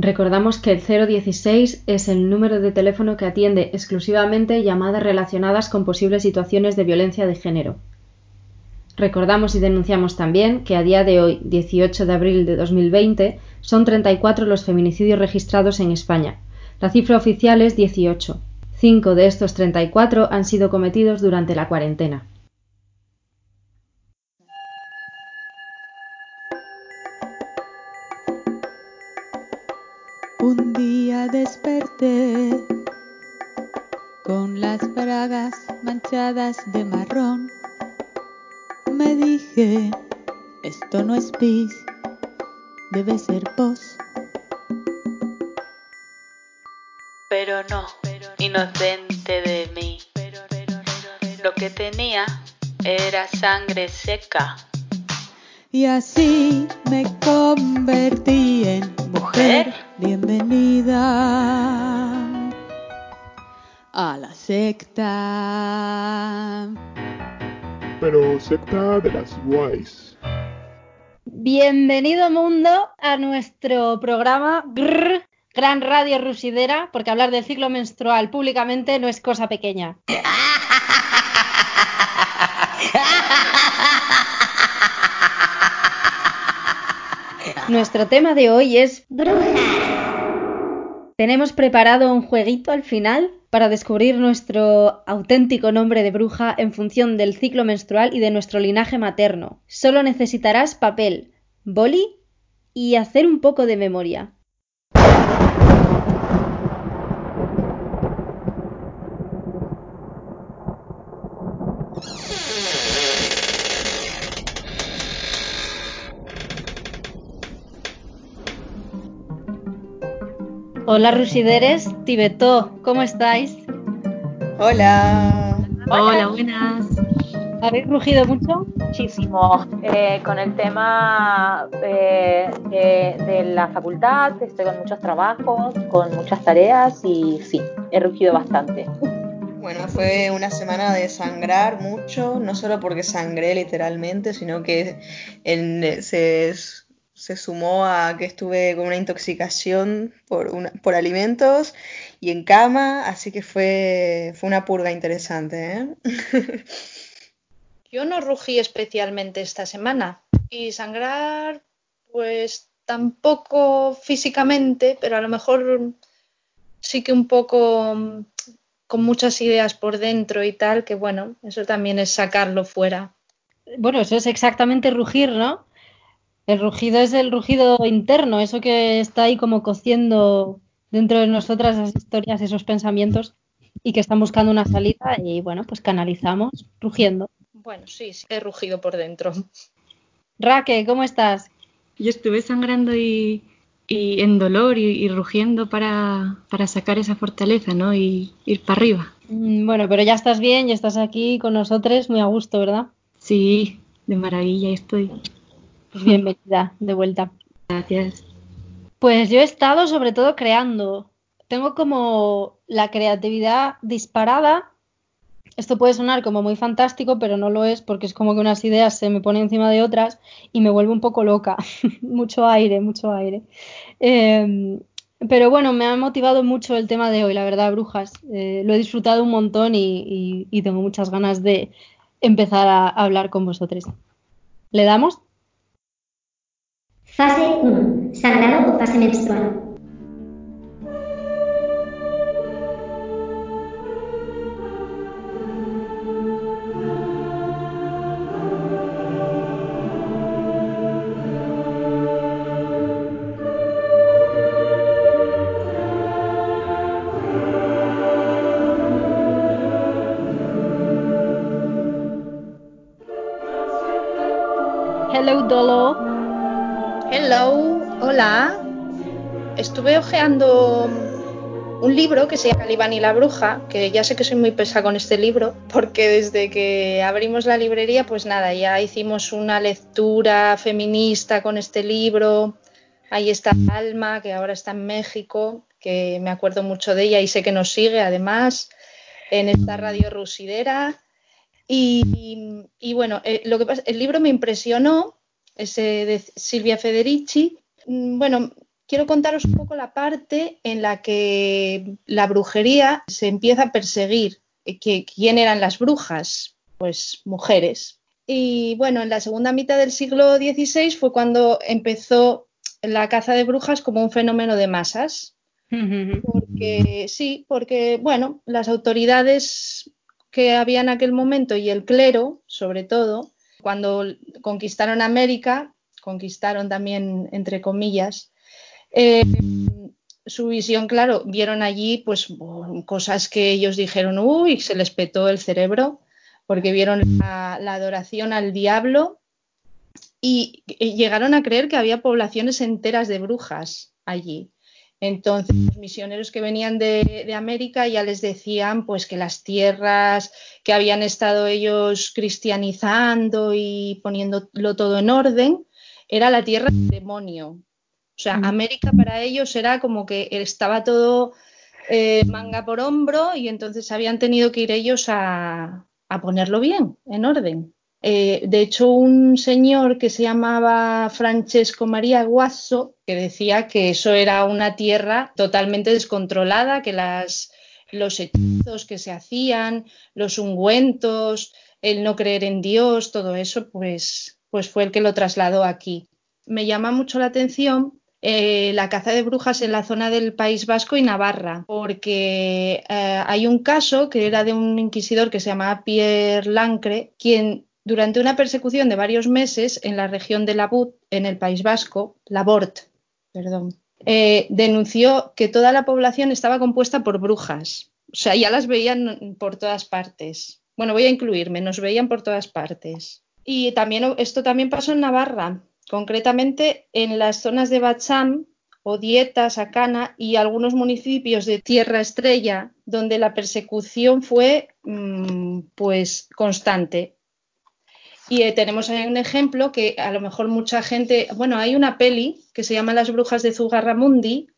Recordamos que el 016 es el número de teléfono que atiende exclusivamente llamadas relacionadas con posibles situaciones de violencia de género. Recordamos y denunciamos también que a día de hoy, 18 de abril de 2020, son 34 los feminicidios registrados en España. La cifra oficial es 18. Cinco de estos 34 han sido cometidos durante la cuarentena. De marrón me dije, esto no es pis, debe ser pos. Pero no, inocente de mí. Lo que tenía era sangre seca. Y así me convertí en mujer. Bienvenida a la secta pero secta de las guays. Bienvenido mundo a nuestro programa Gran Radio Rusidera, porque hablar del ciclo menstrual públicamente no es cosa pequeña. Nuestro tema de hoy es Tenemos preparado un jueguito al final para descubrir nuestro auténtico nombre de bruja en función del ciclo menstrual y de nuestro linaje materno. Solo necesitarás papel, boli y hacer un poco de memoria. Hola Rusideres, Tibetó, ¿cómo estáis? Hola. Hola, buenas. ¿Habéis rugido mucho? Muchísimo. Eh, con el tema eh, de la facultad, estoy con muchos trabajos, con muchas tareas y sí, he rugido bastante. Bueno, fue una semana de sangrar mucho, no solo porque sangré literalmente, sino que en, se se sumó a que estuve con una intoxicación por, por alimentos y en cama, así que fue, fue una purga interesante. ¿eh? Yo no rugí especialmente esta semana y sangrar, pues tampoco físicamente, pero a lo mejor sí que un poco con muchas ideas por dentro y tal, que bueno, eso también es sacarlo fuera. Bueno, eso es exactamente rugir, ¿no? El rugido es el rugido interno, eso que está ahí como cociendo dentro de nosotras esas historias, esos pensamientos y que están buscando una salida y bueno, pues canalizamos rugiendo. Bueno, sí, sí, he rugido por dentro. Raque, ¿cómo estás? Yo estuve sangrando y, en dolor y, rugiendo para, para, sacar esa fortaleza, ¿no? Y ir para arriba. Mm, bueno, pero ya estás bien y estás aquí con nosotros muy a gusto, ¿verdad? Sí, de maravilla estoy. Pues bienvenida de vuelta. Gracias. Pues yo he estado sobre todo creando. Tengo como la creatividad disparada. Esto puede sonar como muy fantástico, pero no lo es porque es como que unas ideas se me ponen encima de otras y me vuelvo un poco loca. mucho aire, mucho aire. Em, pero bueno, me ha motivado mucho el tema de hoy, la verdad, brujas. Eh, lo he disfrutado un montón y, y tengo muchas ganas de empezar a hablar con vosotros. ¿Le damos? Fase 1. Sangrado o fase menstrual. Estuve hojeando un libro que se llama Calibán y la bruja, que ya sé que soy muy pesa con este libro, porque desde que abrimos la librería, pues nada, ya hicimos una lectura feminista con este libro. Ahí está Alma, que ahora está en México, que me acuerdo mucho de ella y sé que nos sigue además en esta radio rusidera. Y, bueno, eh, lo que pasa, el libro me impresionó ese de Silvia Federici. Mm, bueno, quiero contaros un poco la parte en la que la brujería se empieza a perseguir. Eh, que, ¿Quién eran las brujas? Pues mujeres. Y bueno, en la segunda mitad del siglo XVI fue cuando empezó la caza de brujas como un fenómeno de masas. Porque sí, porque bueno, las autoridades que había en aquel momento y el clero, sobre todo, cuando conquistaron América, conquistaron también entre comillas, eh, su visión, claro, vieron allí pues cosas que ellos dijeron, uy, se les petó el cerebro, porque vieron la, adoración al diablo y, llegaron a creer que había poblaciones enteras de brujas allí. Entonces, los misioneros que venían de, de, América ya les decían pues que las tierras que habían estado ellos cristianizando y poniéndolo todo en orden, era la tierra del demonio. O sea, América para ellos era como que estaba todo eh, manga por hombro y entonces habían tenido que ir ellos a, ponerlo bien, en orden. Eh, de hecho, un señor que se llamaba Francesco María Guasso, que decía que eso era una tierra totalmente descontrolada, que las, los hechizos que se hacían, los ungüentos, el no creer en Dios, todo eso, pues, pues fue el que lo trasladó aquí. Me llama mucho la atención eh, la caza de brujas en la zona del País Vasco y Navarra, porque eh, hay un caso que era de un inquisidor que se llamaba Pierre Lancre, quien durante una persecución de varios meses en la región de Labut, en el País Vasco, Labort, perdón, eh, denunció que toda la población estaba compuesta por brujas. O sea, ya las veían por todas partes. Bueno, voy a incluirme, nos veían por todas partes. Y también esto también pasó en Navarra concretamente en las zonas de Bacham, Dieta, Sacana y algunos municipios de Tierra Estrella, donde la persecución fue mm, pues constante. Y eh, tenemos ahí un ejemplo que a lo mejor mucha gente, bueno, hay una peli que se llama Las brujas de Zugarramundi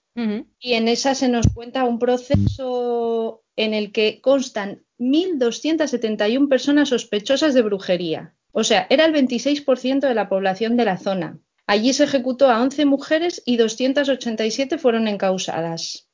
y en esa se nos cuenta un proceso en el que constan 1.271 personas sospechosas de brujería. O sea, era el 26% de la población de la zona. Allí se ejecutó a 11 mujeres y 287 fueron encausadas.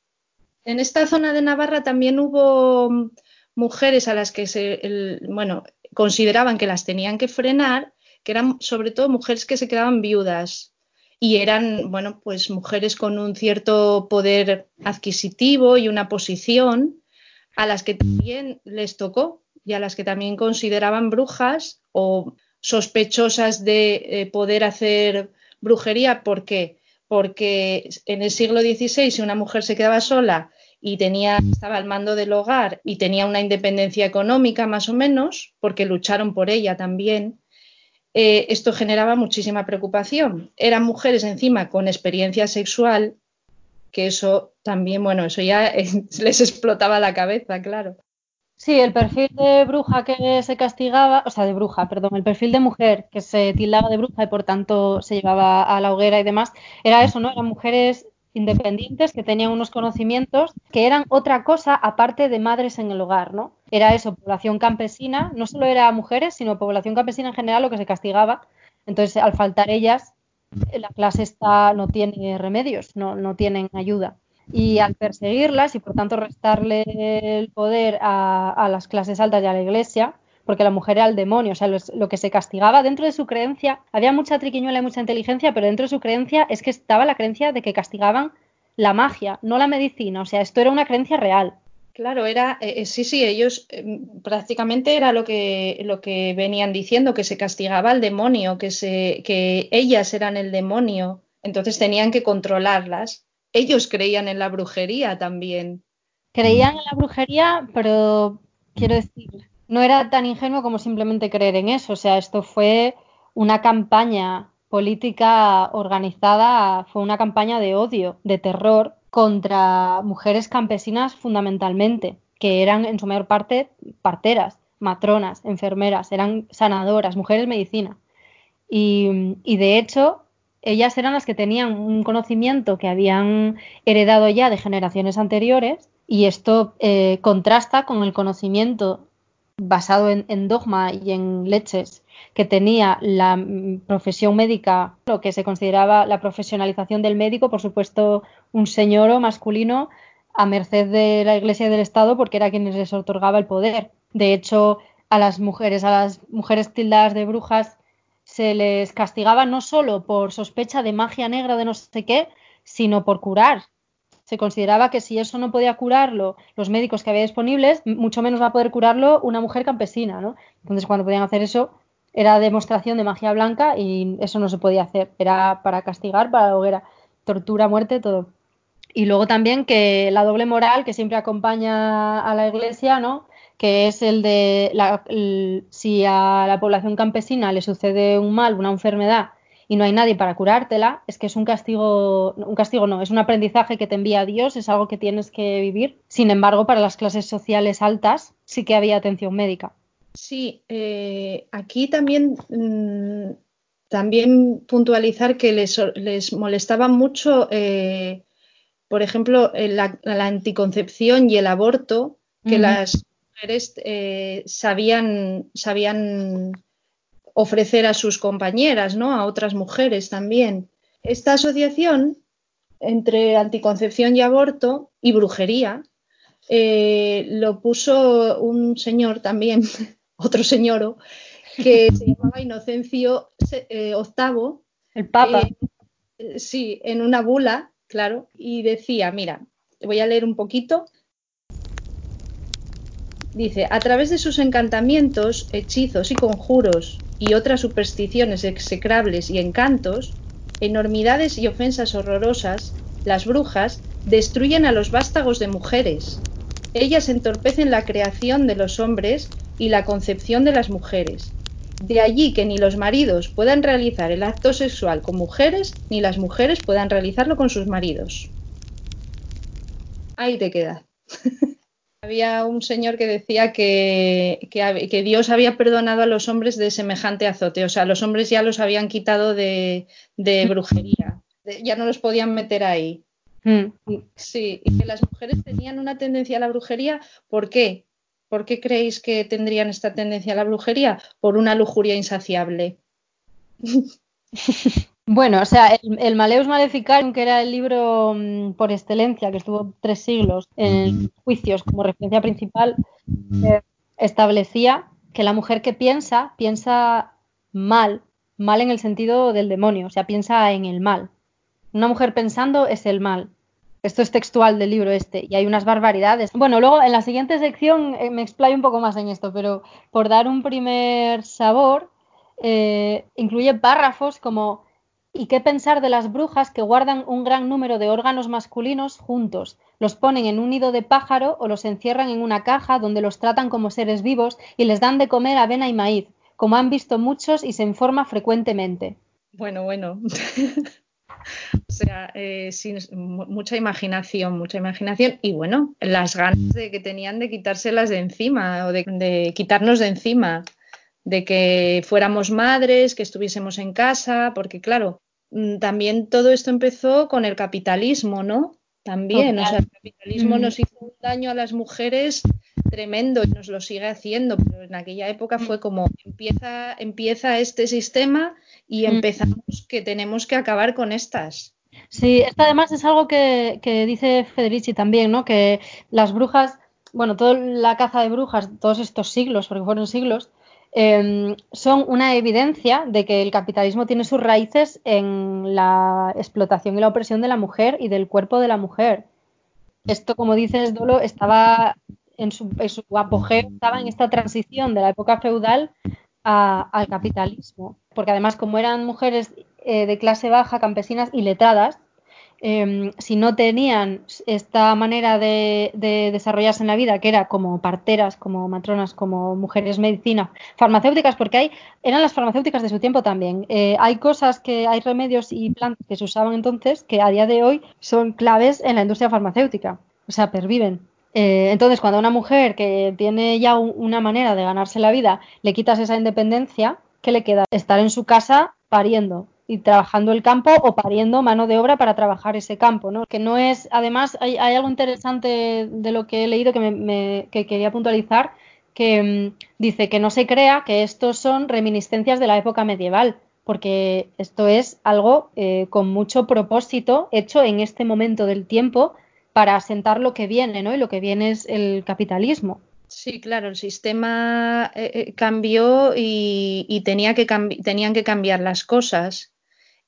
En esta zona de Navarra también hubo mujeres a las que se, bueno, consideraban que las tenían que frenar, que eran sobre todo mujeres que se quedaban viudas y eran, bueno, pues mujeres con un cierto poder adquisitivo y una posición a las que también les tocó y a las que también consideraban brujas o sospechosas de eh, poder hacer brujería. ¿Por qué? Porque en el siglo XVI, si una mujer se quedaba sola y tenía, estaba al mando del hogar y tenía una independencia económica más o menos, porque lucharon por ella también, eh, esto generaba muchísima preocupación. Eran mujeres encima con experiencia sexual, que eso también, bueno, eso ya les explotaba la cabeza, claro. Sí, el perfil de bruja que se castigaba, o sea, de bruja, perdón, el perfil de mujer que se tildaba de bruja y por tanto se llevaba a la hoguera y demás, era eso, ¿no? Eran mujeres independientes que tenían unos conocimientos que eran otra cosa aparte de madres en el hogar, ¿no? Era eso, población campesina, no solo era mujeres, sino población campesina en general lo que se castigaba. Entonces, al faltar ellas, la clase está, no tiene remedios, no, no tienen ayuda y al perseguirlas y por tanto restarle el poder a, las clases altas y a la iglesia, porque la mujer era el demonio, o sea, lo, que se castigaba dentro de su creencia, había mucha triquiñuela y mucha inteligencia, pero dentro de su creencia es que estaba la creencia de que castigaban la magia, no la medicina, o sea, esto era una creencia real. Claro, era, eh, eh, sí, sí, ellos eh, prácticamente era lo que, lo que venían diciendo, que se castigaba al demonio, que, se, que ellas eran el demonio, entonces tenían que controlarlas ellos creían en la brujería también. Creían en la brujería, pero quiero decir, no era tan ingenuo como simplemente creer en eso. O sea, esto fue una campaña política organizada, fue una campaña de odio, de terror contra mujeres campesinas fundamentalmente, que eran en su mayor parte parteras, matronas, enfermeras, eran sanadoras, mujeres medicina. Y, y de hecho, ellas eran las que tenían un conocimiento que habían heredado ya de generaciones anteriores y esto eh, contrasta con el conocimiento basado en, dogma y en leches que tenía la mm, profesión médica, lo que se consideraba la profesionalización del médico, por supuesto un señor masculino a merced de la Iglesia y del Estado porque era quien les otorgaba el poder. De hecho, a las mujeres, a las mujeres tildadas de brujas se les castigaba no solo por sospecha de magia negra de no sé qué, sino por curar. Se consideraba que si eso no podía curarlo los médicos que había disponibles, mucho menos va a poder curarlo una mujer campesina, ¿no? Entonces, cuando podían hacer eso, era demostración de magia blanca y eso no se podía hacer. Era para castigar, para la hoguera, tortura, muerte, todo. Y luego también que la doble moral que siempre acompaña a la iglesia, ¿no? Que es el de la, el, si a la población campesina le sucede un mal, una enfermedad y no hay nadie para curártela, es que es un castigo, un castigo no, es un aprendizaje que te envía Dios, es algo que tienes que vivir. Sin embargo, para las clases sociales altas sí que había atención médica. Sí, eh, aquí también, mmm, también puntualizar que les, les molestaba mucho, eh, por ejemplo, la, la, anticoncepción y el aborto, que uh -huh. las mujeres eh, sabían, sabían ofrecer a sus compañeras, ¿no? A otras mujeres también. Esta asociación entre anticoncepción y aborto y brujería eh, lo puso un señor también, otro señor, que se llamaba Inocencio eh, VIII. El Papa. Eh, sí, en una bula, claro, y decía, mira, voy a leer un poquito. Dice, a través de sus encantamientos, hechizos y conjuros y otras supersticiones execrables y encantos, enormidades y ofensas horrorosas, las brujas destruyen a los vástagos de mujeres. Ellas entorpecen la creación de los hombres y la concepción de las mujeres. De allí que ni los maridos puedan realizar el acto sexual con mujeres, ni las mujeres puedan realizarlo con sus maridos. Ahí te queda. había un señor que decía que, que, que, Dios había perdonado a los hombres de semejante azote, o sea, los hombres ya los habían quitado de, de brujería, de, ya no los podían meter ahí. Mm. Sí, y que las mujeres tenían una tendencia a la brujería, ¿por qué? ¿Por qué creéis que tendrían esta tendencia a la brujería? Por una lujuria insaciable. Bueno, o sea, el, el, Maleus Maleficarum, que era el libro mmm, por excelencia, que estuvo tres siglos en juicios como referencia principal, eh, establecía que la mujer que piensa, piensa mal, mal en el sentido del demonio, o sea, piensa en el mal. Una mujer pensando es el mal. Esto es textual del libro este y hay unas barbaridades. Bueno, luego en la siguiente sección eh, me explayo un poco más en esto, pero por dar un primer sabor, eh, incluye párrafos como ¿Y qué pensar de las brujas que guardan un gran número de órganos masculinos juntos? Los ponen en un nido de pájaro o los encierran en una caja donde los tratan como seres vivos y les dan de comer avena y maíz, como han visto muchos y se informa frecuentemente. Bueno, bueno. o sea, eh, sin, mucha imaginación, mucha imaginación y bueno, las ganas de que tenían de quitárselas de encima o de, quitarnos de encima de que fuéramos madres, que estuviésemos en casa, porque claro, también todo esto empezó con el capitalismo, ¿no? También, Total. o sea, el capitalismo mm. nos hizo un daño a las mujeres tremendo y nos lo sigue haciendo, pero en aquella época fue como empieza, empieza este sistema y mm. empezamos que tenemos que acabar con estas. Sí, esto además es algo que, que dice Federici también, ¿no? Que las brujas, bueno, toda la caza de brujas, todos estos siglos, porque fueron siglos, eh, son una evidencia de que el capitalismo tiene sus raíces en la explotación y la opresión de la mujer y del cuerpo de la mujer. Esto, como dices, Dolo, estaba en su, apogeo, estaba en esta transición de la época feudal al capitalismo, porque además como eran mujeres eh, de clase baja, campesinas y letradas, eh, si no tenían esta manera de, de, desarrollarse en la vida, que era como parteras, como matronas, como mujeres medicina, farmacéuticas, porque hay, eran las farmacéuticas de su tiempo también. Eh, hay cosas que, hay remedios y plantas que se usaban entonces que a día de hoy son claves en la industria farmacéutica, o sea, perviven. Eh, entonces, cuando a una mujer que tiene ya un, una manera de ganarse la vida, le quitas esa independencia, ¿qué le queda? Estar en su casa pariendo, y trabajando el campo o pariendo mano de obra para trabajar ese campo, ¿no? Que no es, además, hay, algo interesante de lo que he leído que, me, que quería puntualizar, que mm, dice que no se crea que estos son reminiscencias de la época medieval, porque esto es algo eh, con mucho propósito hecho en este momento del tiempo para asentar lo que viene, ¿no? Y lo que viene es el capitalismo. Sí, claro, el sistema eh, eh, cambió y, y tenía que tenían que cambiar las cosas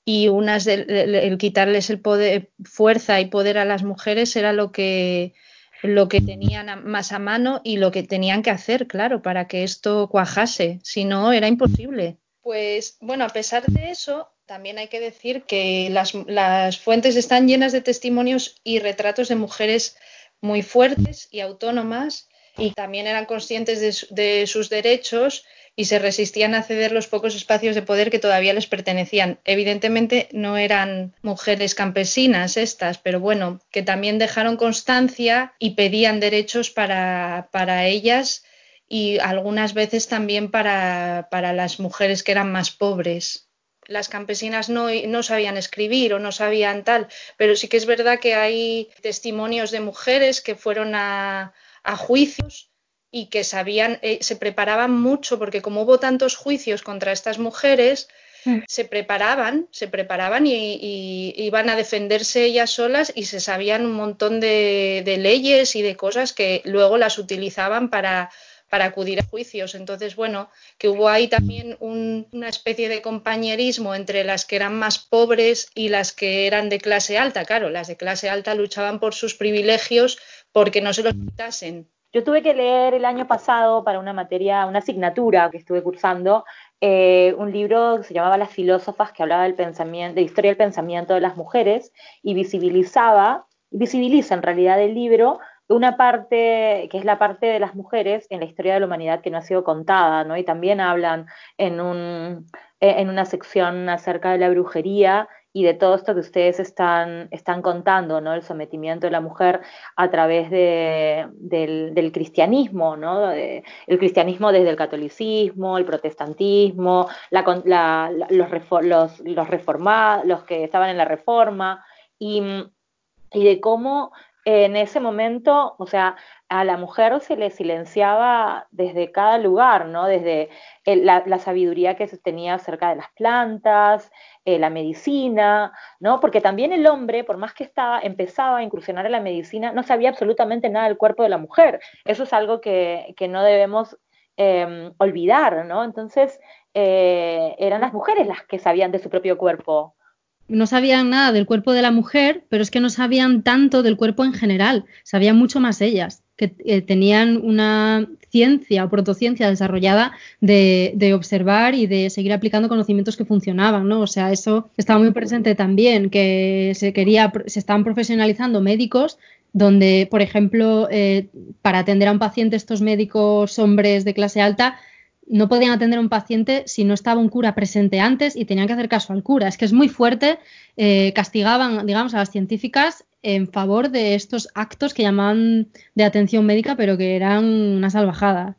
y unas de, el quitarles el poder, fuerza y poder a las mujeres era lo que lo que tenían más a mano y lo que tenían que hacer, claro, para que esto cuajase. Si no, era imposible. Pues bueno, a pesar de eso, también hay que decir que las, las fuentes están llenas de testimonios y retratos de mujeres muy fuertes y autónomas y también eran conscientes de, de sus derechos y se resistían a ceder los pocos espacios de poder que todavía les pertenecían. Evidentemente no eran mujeres campesinas estas, pero bueno, que también dejaron constancia y pedían derechos para, para ellas y algunas veces también para, para, las mujeres que eran más pobres. Las campesinas no, no sabían escribir o no sabían tal, pero sí que es verdad que hay testimonios de mujeres que fueron a, a juicios y que sabían, eh, se preparaban mucho, porque como hubo tantos juicios contra estas mujeres, mm. se preparaban, se preparaban y, y, iban a defenderse ellas solas y se sabían un montón de, de leyes y de cosas que luego las utilizaban para, para acudir a juicios. Entonces, bueno, que hubo ahí también un, una especie de compañerismo entre las que eran más pobres y las que eran de clase alta. Claro, las de clase alta luchaban por sus privilegios porque no se los quitasen. Yo tuve que leer el año pasado para una materia, una asignatura que estuve cursando, eh, un libro que se llamaba Las filósofas, que hablaba del pensamiento, de historia del pensamiento de las mujeres y visibilizaba, visibiliza en realidad el libro una parte que es la parte de las mujeres en la historia de la humanidad que no ha sido contada, ¿no? Y también hablan en, un, en una sección acerca de la brujería y de todo esto que ustedes están, están contando, ¿no? El sometimiento de la mujer a través de, del, cristianismo, ¿no? el cristianismo desde el catolicismo, el protestantismo, la, los, los, los reformados, los que estaban en la reforma, y, y de cómo en ese momento, o sea, a la mujer se le silenciaba desde cada lugar, ¿no? Desde la, sabiduría que se tenía acerca de las plantas, eh, la medicina, ¿no? Porque también el hombre, por más que estaba, empezaba a incursionar en la medicina, no sabía absolutamente nada del cuerpo de la mujer. Eso es algo que, no debemos em, olvidar, ¿no? Entonces, eh, eran las mujeres las que sabían de su propio cuerpo, no sabían nada del cuerpo de la mujer, pero es que no sabían tanto del cuerpo en general, sabían mucho más ellas, que eh, tenían una ciencia o protociencia desarrollada de, observar y de seguir aplicando conocimientos que funcionaban, ¿no? O sea, eso estaba muy presente también, que se quería, se estaban profesionalizando médicos donde, por ejemplo, eh, para atender a un paciente estos médicos hombres de clase alta no podían atender a un paciente si no estaba un cura presente antes y tenían que hacer caso al cura. Es que es muy fuerte, eh, castigaban, digamos, a las científicas en favor de estos actos que llamaban de atención médica, pero que eran una salvajada.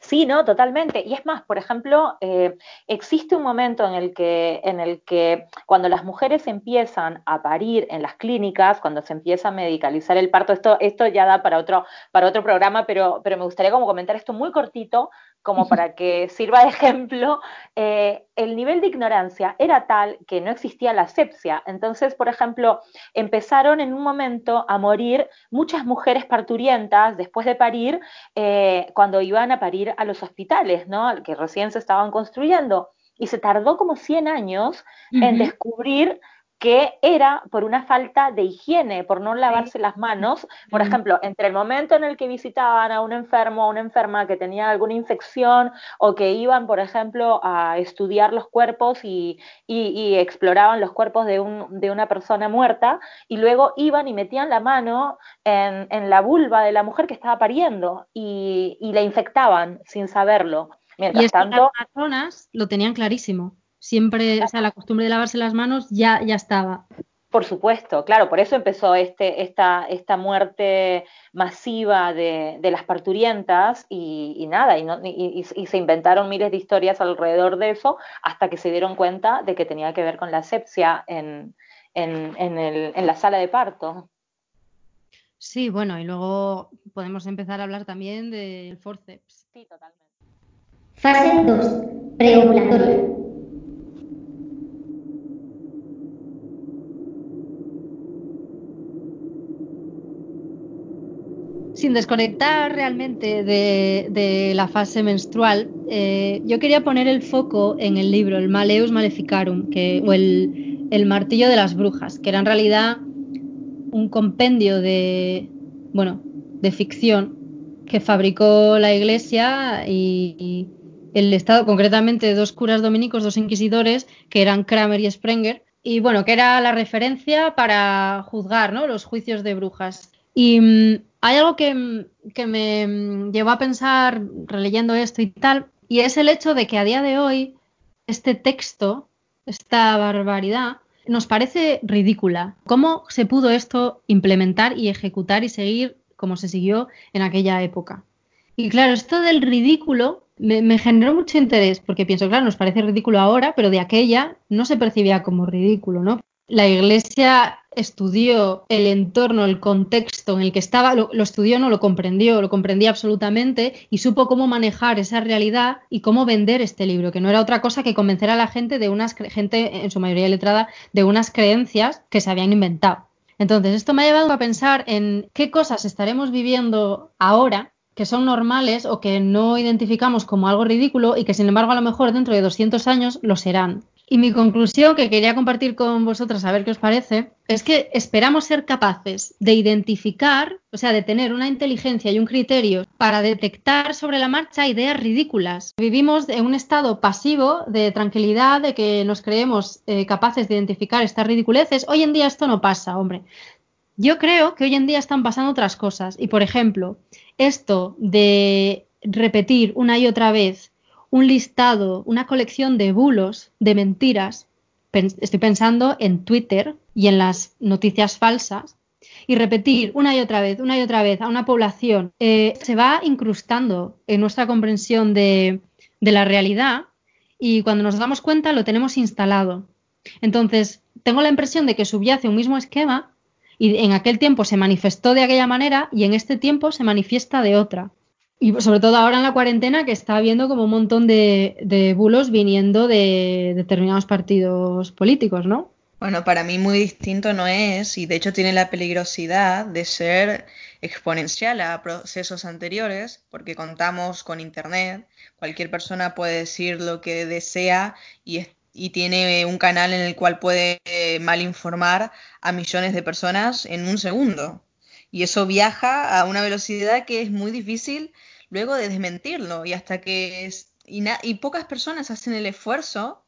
Sí, no, totalmente. Y es más, por ejemplo, eh, existe un momento en el, que, en el que cuando las mujeres empiezan a parir en las clínicas, cuando se empieza a medicalizar el parto, esto, esto ya da para otro, para otro programa, pero, pero me gustaría como comentar esto muy cortito, como para que sirva de ejemplo, eh, el nivel de ignorancia era tal que no existía la asepsia. Entonces, por ejemplo, empezaron en un momento a morir muchas mujeres parturientas después de parir eh, cuando iban a parir a los hospitales, ¿no? Que recién se estaban construyendo. Y se tardó como 100 años en descubrir que era por una falta de higiene, por no lavarse las manos. Por ejemplo, entre el momento en el que visitaban a un enfermo o una enferma que tenía alguna infección o que iban, por ejemplo, a estudiar los cuerpos y, exploraban los cuerpos de, una persona muerta, y luego iban y metían la mano en, la vulva de la mujer que estaba pariendo y, la infectaban sin saberlo. Mientras tanto, las personas lo tenían clarísimo siempre, o sea, la costumbre de lavarse las manos ya, ya estaba. Por supuesto, claro, por eso empezó este, esta, esta muerte masiva de, las parturientas y, nada, y, se inventaron miles de historias alrededor de eso hasta que se dieron cuenta de que tenía que ver con la asepsia en, en, en, el, en la sala de parto. Sí, bueno, y luego podemos empezar a hablar también del forceps. Sí, totalmente. Fase 2. Preovulatorio. Sin desconectar realmente de, la fase menstrual, eh, yo quería poner el foco en el libro, el Maleus Maleficarum, que, o el, el Martillo de las Brujas, que era en realidad un compendio de, bueno, de ficción que fabricó la Iglesia y, y el Estado, concretamente dos curas dominicos, dos inquisidores, que eran Kramer y Sprenger, y bueno, que era la referencia para juzgar ¿no? los juicios de brujas. Y mm, hay algo que, que me llevó a pensar releyendo esto y tal, y es el hecho de que a día de hoy este texto, esta barbaridad, nos parece ridícula. ¿Cómo se pudo esto implementar y ejecutar y seguir como se siguió en aquella época? Y claro, esto del ridículo me, me generó mucho interés porque pienso, claro, nos parece ridículo ahora, pero de aquella no se percibía como ridículo, ¿no? La Iglesia estudió el entorno, el contexto en el que estaba, lo, estudió, no lo comprendió, lo comprendía absolutamente y supo cómo manejar esa realidad y cómo vender este libro, que no era otra cosa que convencer a la gente de unas gente, en su mayoría letrada, de unas creencias que se habían inventado. Entonces, esto me ha llevado a pensar en qué cosas estaremos viviendo ahora que son normales o que no identificamos como algo ridículo y que sin embargo a lo mejor dentro de 200 años lo serán. Y mi conclusión que quería compartir con vosotras, a ver qué os parece, es que esperamos ser capaces de identificar, o sea, de tener una inteligencia y un criterio para detectar sobre la marcha ideas ridículas. Vivimos en un estado pasivo de tranquilidad, de que nos creemos eh, capaces de identificar estas ridiculeces. Hoy en día esto no pasa, hombre. Yo creo que hoy en día están pasando otras cosas. Y, por ejemplo, esto de repetir una y otra vez un listado, una colección de bulos, de mentiras, estoy pensando en Twitter y en las noticias falsas, y repetir una y otra vez, una y otra vez a una población, eh, se va incrustando en nuestra comprensión de, de la realidad y cuando nos damos cuenta lo tenemos instalado. Entonces, tengo la impresión de que subyace un mismo esquema y en aquel tiempo se manifestó de aquella manera y en este tiempo se manifiesta de otra. Y sobre todo ahora en la cuarentena que está habiendo como un montón de, bulos viniendo de determinados partidos políticos, ¿no? Bueno, para mí muy distinto no es, y de hecho tiene la peligrosidad de ser exponencial a procesos anteriores, porque contamos con Internet, cualquier persona puede decir lo que desea y, y tiene un canal en el cual puede eh, malinformar a millones de personas en un segundo. Y eso viaja a una velocidad que es muy difícil luego de desmentirlo. Y hasta que y pocas personas hacen el esfuerzo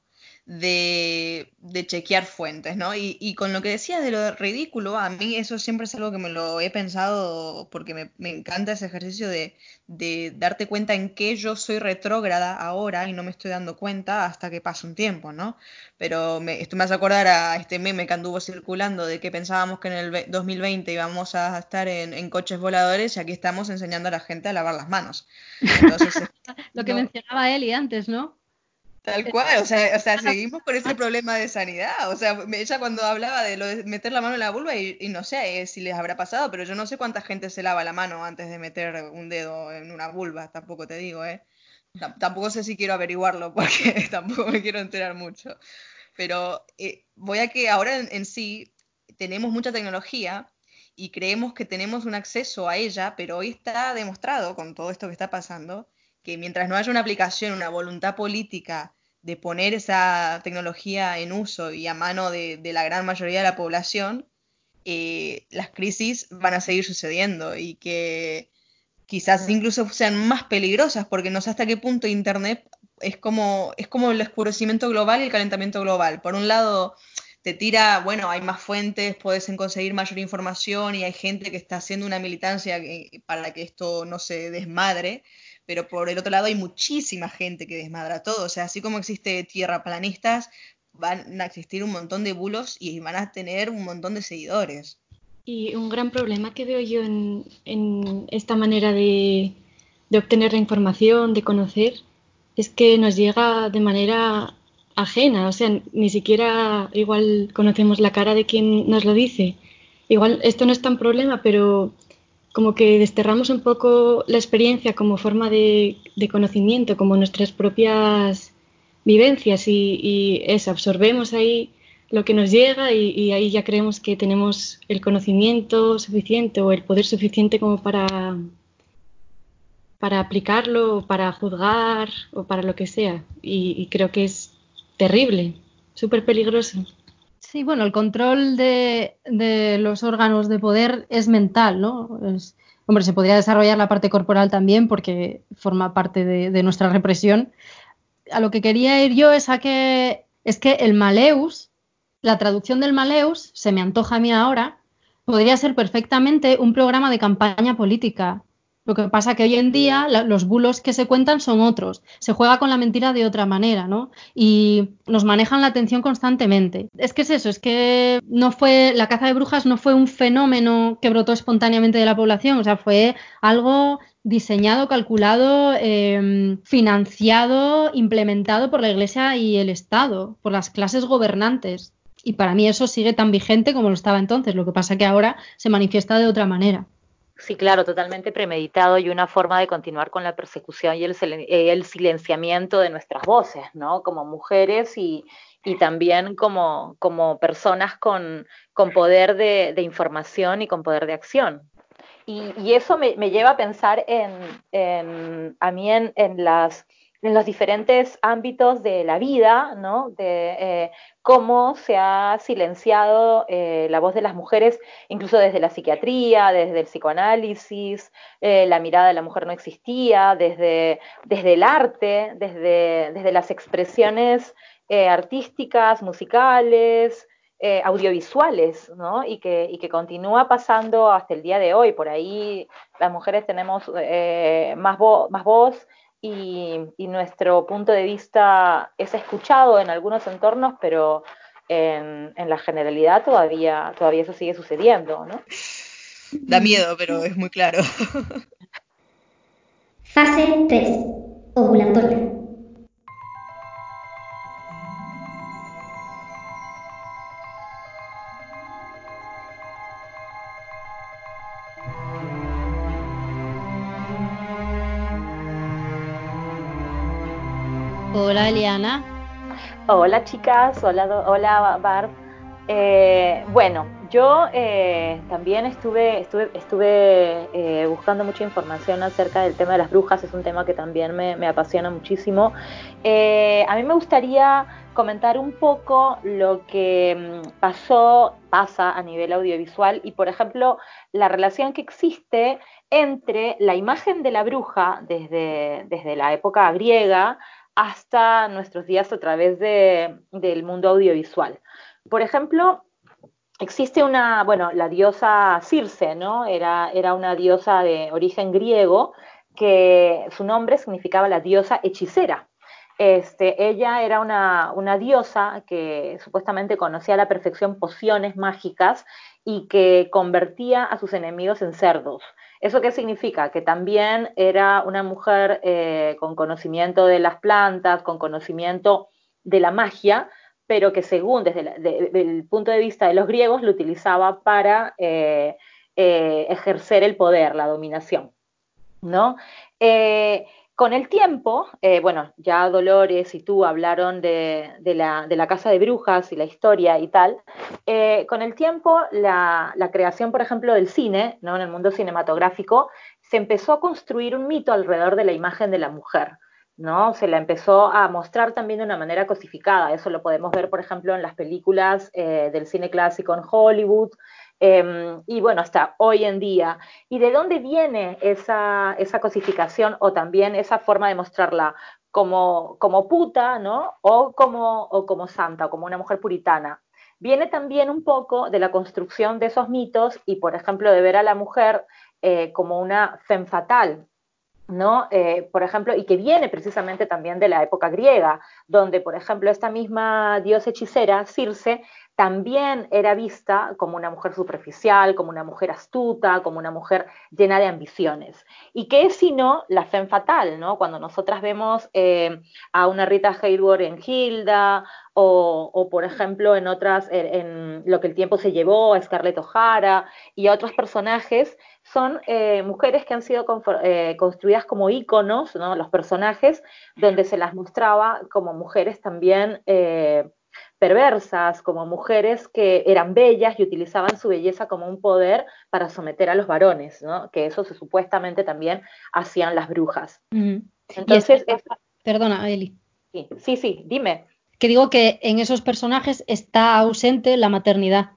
de, de chequear fuentes, ¿no? Y, y, con lo que decías de lo ridículo, a mí eso siempre es algo que me lo he pensado porque me, me encanta ese ejercicio de, de, darte cuenta en que yo soy retrógrada ahora y no me estoy dando cuenta hasta que pasa un tiempo, ¿no? Pero me, esto me hace acordar a este meme que anduvo circulando de que pensábamos que en el 2020 íbamos a estar en, en coches voladores y aquí estamos enseñando a la gente a lavar las manos. Entonces, lo que no, mencionaba Eli antes, ¿no? Tal cual, o sea, o sea, seguimos con ese problema de sanidad. O sea, ella cuando hablaba de lo de meter la mano en la vulva, y, y no sé eh, si les habrá pasado, pero yo no sé cuánta gente se lava la mano antes de meter un dedo en una vulva, tampoco te digo, ¿eh? T tampoco sé si quiero averiguarlo, porque tampoco me quiero enterar mucho. Pero eh, voy a que ahora en, en sí tenemos mucha tecnología y creemos que tenemos un acceso a ella, pero hoy está demostrado con todo esto que está pasando que mientras no haya una aplicación, una voluntad política de poner esa tecnología en uso y a mano de, de la gran mayoría de la población, eh, las crisis van a seguir sucediendo y que quizás incluso sean más peligrosas porque no sé hasta qué punto Internet es como, es como el oscurecimiento global y el calentamiento global. Por un lado, te tira, bueno, hay más fuentes, puedes conseguir mayor información y hay gente que está haciendo una militancia para que esto no se desmadre, pero por el otro lado hay muchísima gente que desmadra todo. O sea, así como existe tierraplanistas, van a existir un montón de bulos y van a tener un montón de seguidores. Y un gran problema que veo yo en, en esta manera de, de, obtener la información, de conocer, es que nos llega de manera ajena, o sea, ni siquiera igual conocemos la cara de quien nos lo dice. igual esto no es tan problema, pero como que desterramos un poco la experiencia como forma de, conocimiento, como nuestras propias vivencias y, y eso, absorbemos ahí lo que nos llega y, ahí ya creemos que tenemos el conocimiento suficiente o el poder suficiente como para, para aplicarlo, para juzgar o para lo que sea. Y, creo que es terrible, súper peligroso. Sí, bueno, el control de, los órganos de poder es mental, ¿no? hombre, se podría desarrollar la parte corporal también porque forma parte de, de nuestra represión. A lo que quería ir yo es a que es que el maleus la traducción del Maleus, se me antoja a mí ahora, podría ser perfectamente un programa de campaña política. Lo que pasa que hoy en día los bulos que se cuentan son otros. Se juega con la mentira de otra manera, ¿no? Y nos manejan la atención constantemente. Es que es eso, es que no fue, la caza de brujas no fue un fenómeno que brotó espontáneamente de la población, o sea, fue algo diseñado, calculado, em, financiado, implementado por la Iglesia y el Estado, por las clases gobernantes. Y para mí eso sigue tan vigente como lo estaba entonces. Lo que pasa que ahora se manifiesta de otra manera. Sí, claro, totalmente premeditado y una forma de continuar con la persecución y el, el silenciamiento de nuestras voces, ¿no? Como mujeres y, y también como, como personas con, con poder de, de, información y con poder de acción. Y, y eso me, me, lleva a pensar en, en a mí en, en las en los diferentes ámbitos de la vida, ¿no? de eh, cómo se ha silenciado eh, la voz de las mujeres, incluso desde la psiquiatría, desde el psicoanálisis, eh, la mirada de la mujer no existía, desde, desde el arte, desde, desde las expresiones artísticas, musicales, audiovisuales, ¿no? Y que, y que, continúa pasando hasta el día de hoy. Por ahí las mujeres tenemos más, vo más voz y, nuestro punto de vista es escuchado en algunos entornos, pero en, la generalidad todavía, todavía eso sigue sucediendo, ¿no? Da miedo, pero es muy claro. Fase 3. Ovulatoria. Hola chicas, hola, hola Barb. Eh, bueno, yo eh, también estuve, eh, buscando mucha información acerca del tema de las brujas, es un tema que también me, apasiona muchísimo. a mí me gustaría comentar un poco lo que mm, pasó, pasa a nivel audiovisual y, por ejemplo, la relación que existe entre la imagen de la bruja desde la época griega, hasta nuestros días a través del mundo audiovisual. Por ejemplo, existe una, bueno, la diosa Circe, ¿no? Era, era una diosa de origen griego que su nombre significaba la diosa hechicera. Este, ella era una, una, diosa que supuestamente conocía a la perfección pociones mágicas y que convertía a sus enemigos en cerdos. ¿Eso qué significa? Que también era una mujer eh, con conocimiento de las plantas, con conocimiento de la magia, pero que según desde, el punto de vista de los griegos lo utilizaba para eh, eh, ejercer el poder, la dominación. ¿no? Con el tiempo, eh, bueno, ya Dolores y tú hablaron de, la, casa de brujas y la historia y tal. Eh, con el tiempo, la, creación, por ejemplo, del cine, ¿no? en el mundo cinematográfico, se empezó a construir un mito alrededor de la imagen de la mujer. ¿no? Se la empezó a mostrar también de una manera cosificada. Eso lo podemos ver, por ejemplo, en las películas eh, del cine clásico en Hollywood, Em, y bueno, hasta hoy en día. ¿Y de dónde viene esa, esa cosificación o también esa forma de mostrarla como, como puta, ¿no? O como, o como santa, o como una mujer puritana? Viene también un poco de la construcción de esos mitos y, por ejemplo, de ver a la mujer eh, como una femme fatal, ¿no? Eh, por ejemplo, y que viene precisamente también de la época griega, donde, por ejemplo, esta misma diosa hechicera, Circe, también era vista como una mujer superficial, como una mujer astuta, como una mujer llena de ambiciones. ¿Y qué es sino la femme fatal, ¿no? Cuando nosotras vemos eh, a una Rita Hayworth en Hilda, o, por ejemplo en otras, en, Lo que el tiempo se llevó, a Scarlett O'Hara y a otros personajes, son eh, mujeres que han sido eh, construidas como íconos, ¿no? Los personajes, donde se las mostraba como mujeres también perversas, como mujeres que eran bellas y utilizaban su belleza como un poder para someter a los varones, ¿no? que eso se, supuestamente también hacían las brujas. Entonces, perdona, Eli. Sí, sí, sí, dime. Que digo que en esos personajes está ausente la maternidad.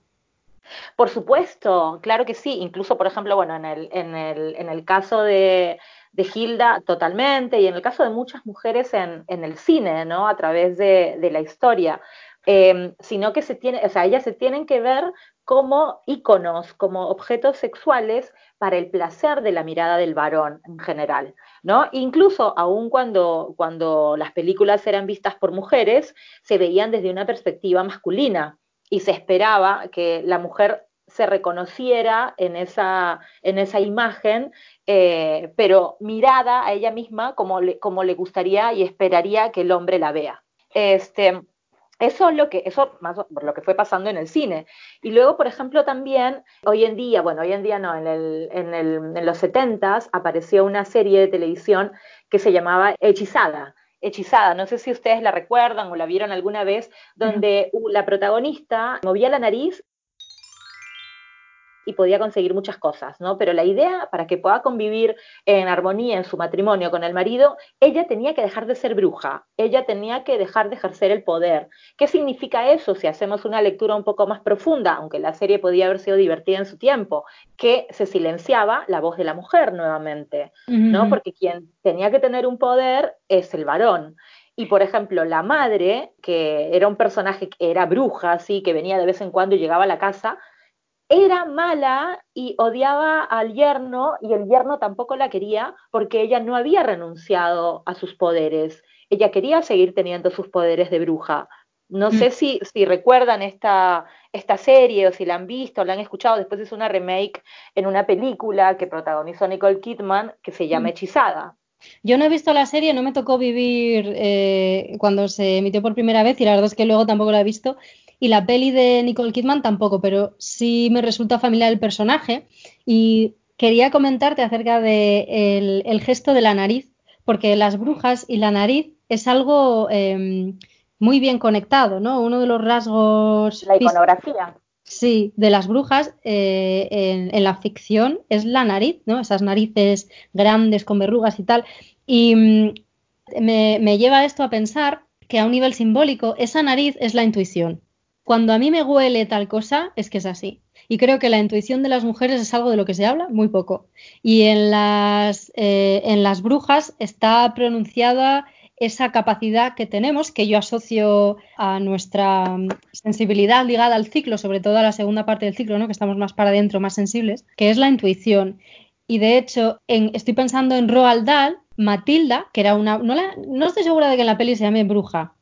Por supuesto, claro que sí. Incluso, por ejemplo, bueno, en el, en el, en el caso de, de Hilda totalmente, y en el caso de muchas mujeres en, en el cine, ¿no? A través de, de la historia. Em, sino que se tiene, o sea, ellas se tienen que ver como íconos, como objetos sexuales para el placer de la mirada del varón en general, ¿no? Incluso aun cuando, cuando las películas eran vistas por mujeres, se veían desde una perspectiva masculina y se esperaba que la mujer se reconociera en esa, en esa imagen, eh, pero mirada a ella misma como le, como le gustaría y esperaría que el hombre la vea. Este, eso es lo que, eso más por lo que fue pasando en el cine. Y luego, por ejemplo, también, hoy en día, bueno, hoy en día no, en, el, en, el, en los 70 apareció una serie de televisión que se llamaba Hechizada. Hechizada, no sé si ustedes la recuerdan o la vieron alguna vez, donde la protagonista movía la nariz y podía conseguir muchas cosas, ¿no? Pero la idea, para que pueda convivir en armonía en su matrimonio con el marido, ella tenía que dejar de ser bruja, ella tenía que dejar de ejercer el poder. ¿Qué significa eso si hacemos una lectura un poco más profunda, aunque la serie podía haber sido divertida en su tiempo? Que se silenciaba la voz de la mujer nuevamente, ¿no? Porque quien tenía que tener un poder es el varón. Y por ejemplo, la madre, que era un personaje que era bruja, así, que venía de vez en cuando y llegaba a la casa, era mala y odiaba al yerno y el yerno tampoco la quería porque ella no había renunciado a sus poderes. Ella quería seguir teniendo sus poderes de bruja. No sé mm. si, si recuerdan esta, esta serie o si la han visto o la han escuchado. Después es una remake en una película que protagonizó Nicole Kidman que se llama mm. Hechizada. Yo no he visto la serie, no me tocó vivir eh, cuando se emitió por primera vez y la verdad es que luego tampoco la he visto. Y la peli de Nicole Kidman tampoco, pero sí me resulta familiar el personaje. Y quería comentarte acerca del el gesto de la nariz, porque las brujas y la nariz es algo em, muy bien conectado, ¿no? Uno de los rasgos. La iconografía. Sí, de las brujas eh, en, la ficción es la nariz, ¿no? Esas narices grandes con verrugas y tal. Y mm, me, me lleva esto a pensar que a un nivel simbólico esa nariz es la intuición cuando a mí me huele tal cosa, es que es así. Y creo que la intuición de las mujeres es algo de lo que se habla muy poco. Y en las, eh, en las brujas está pronunciada esa capacidad que tenemos, que yo asocio a nuestra sensibilidad ligada al ciclo, sobre todo a la segunda parte del ciclo, ¿no? que estamos más para adentro, más sensibles, que es la intuición. Y de hecho, estoy pensando en Roald Dahl, Matilda, que era una... No, no estoy segura de que en la peli se llame bruja,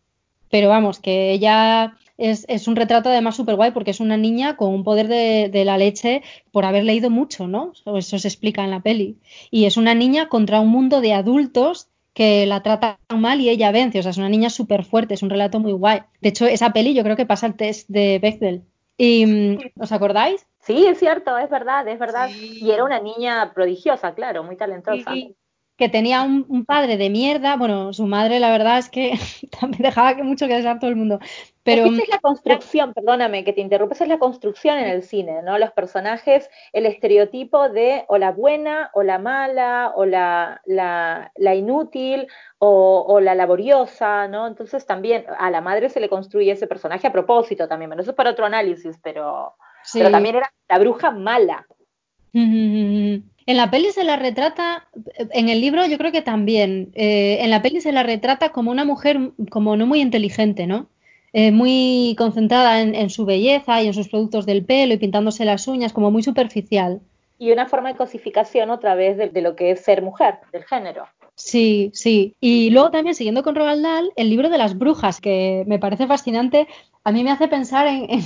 pero vamos, que ella es, un retrato además súper guay porque es una niña con un poder de, la leche por haber leído mucho, ¿no? Eso se explica en la peli. Y es una niña contra un mundo de adultos que la tratan mal y ella vence. O sea, es una niña súper fuerte, es un relato muy guay. De hecho, esa peli yo creo que pasa el test de Bechdel. ¿Y mm, os acordáis? Sí, es cierto, es verdad, es verdad. Y era una niña prodigiosa, claro, muy talentosa que tenía un, padre de mierda. Bueno, su madre, la verdad es que también dejaba que mucho que desear todo el mundo. Pero es, es la construcción, perdóname que te interrumpa, es la construcción en el cine, ¿no? Los personajes, el estereotipo de o la buena o la mala o la, la, inútil o, la laboriosa, ¿no? Entonces también a la madre se le construye ese personaje a propósito también. Bueno, eso es para otro análisis, pero, pero también era la bruja mala. En la peli se la retrata, en el libro yo creo que también, eh, en la peli se la retrata como una mujer como no muy inteligente, ¿no? Eh, muy concentrada en, su belleza y en sus productos del pelo y pintándose las uñas, como muy superficial. Y una forma de cosificación otra vez de, lo que es ser mujer, del género. Sí, sí. Y luego también, siguiendo con Roald Dahl, el libro de las brujas, que me parece fascinante, a mí me hace pensar en, en-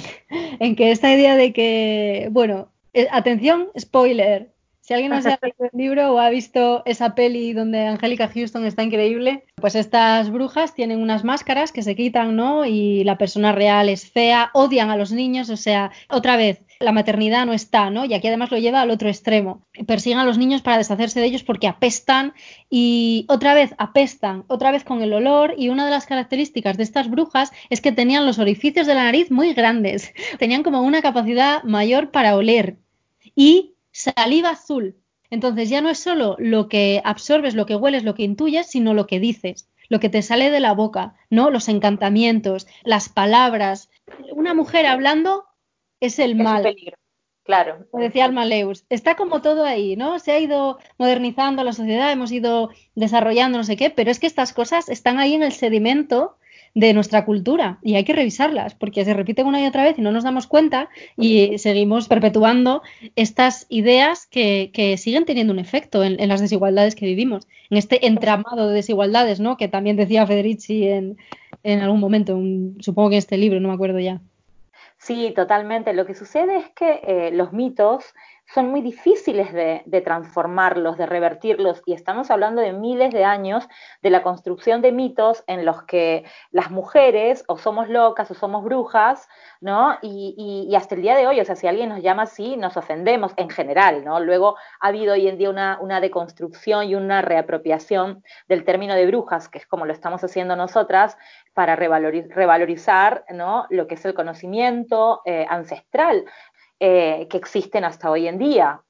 en que esta idea de que, bueno, eh, atención, spoiler. Si alguien no se ha leído el libro o ha visto esa peli donde Angélica Houston está increíble, pues estas brujas tienen unas máscaras que se quitan, ¿no? Y la persona real es fea, odian a los niños, o sea, otra vez, la maternidad no está, ¿no? Y aquí además lo lleva al otro extremo. Persiguen a los niños para deshacerse de ellos porque apestan y otra vez apestan, otra vez con el olor y una de las características de estas brujas es que tenían los orificios de la nariz muy grandes, tenían como una capacidad mayor para oler y saliva azul. Entonces ya no es solo lo que absorbes, lo que hueles, lo que intuyes, sino lo que dices, lo que te sale de la boca, ¿no? Los encantamientos, las palabras. Una mujer hablando es el Es un mal. peligro. Claro. Como decía Almaleus, está como todo ahí, ¿no? Se ha ido modernizando la sociedad, hemos ido desarrollando no sé qué, pero es que estas cosas están ahí en el sedimento de nuestra cultura y hay que revisarlas porque se repiten una y otra vez y no nos damos cuenta y seguimos perpetuando estas ideas que, que siguen teniendo un efecto en, en las desigualdades que vivimos, en este entramado de desigualdades, ¿no? Que también decía Federici en, en algún momento, supongo que en este libro, no me acuerdo ya. Sí, totalmente. Lo que sucede es que eh, los mitos son muy difíciles de, transformarlos, de revertirlos, y estamos hablando de miles de años de la construcción de mitos en los que las mujeres o somos locas o somos brujas, ¿no? Y, hasta el día de hoy, o sea, si alguien nos llama así, nos ofendemos en general, ¿no? Luego ha habido hoy en día una, deconstrucción y una reapropiación del término de brujas, que es como lo estamos haciendo nosotras, para revalori- revalorizar ¿no? lo que es el conocimiento eh, ancestral eh, que existen hasta hoy en día.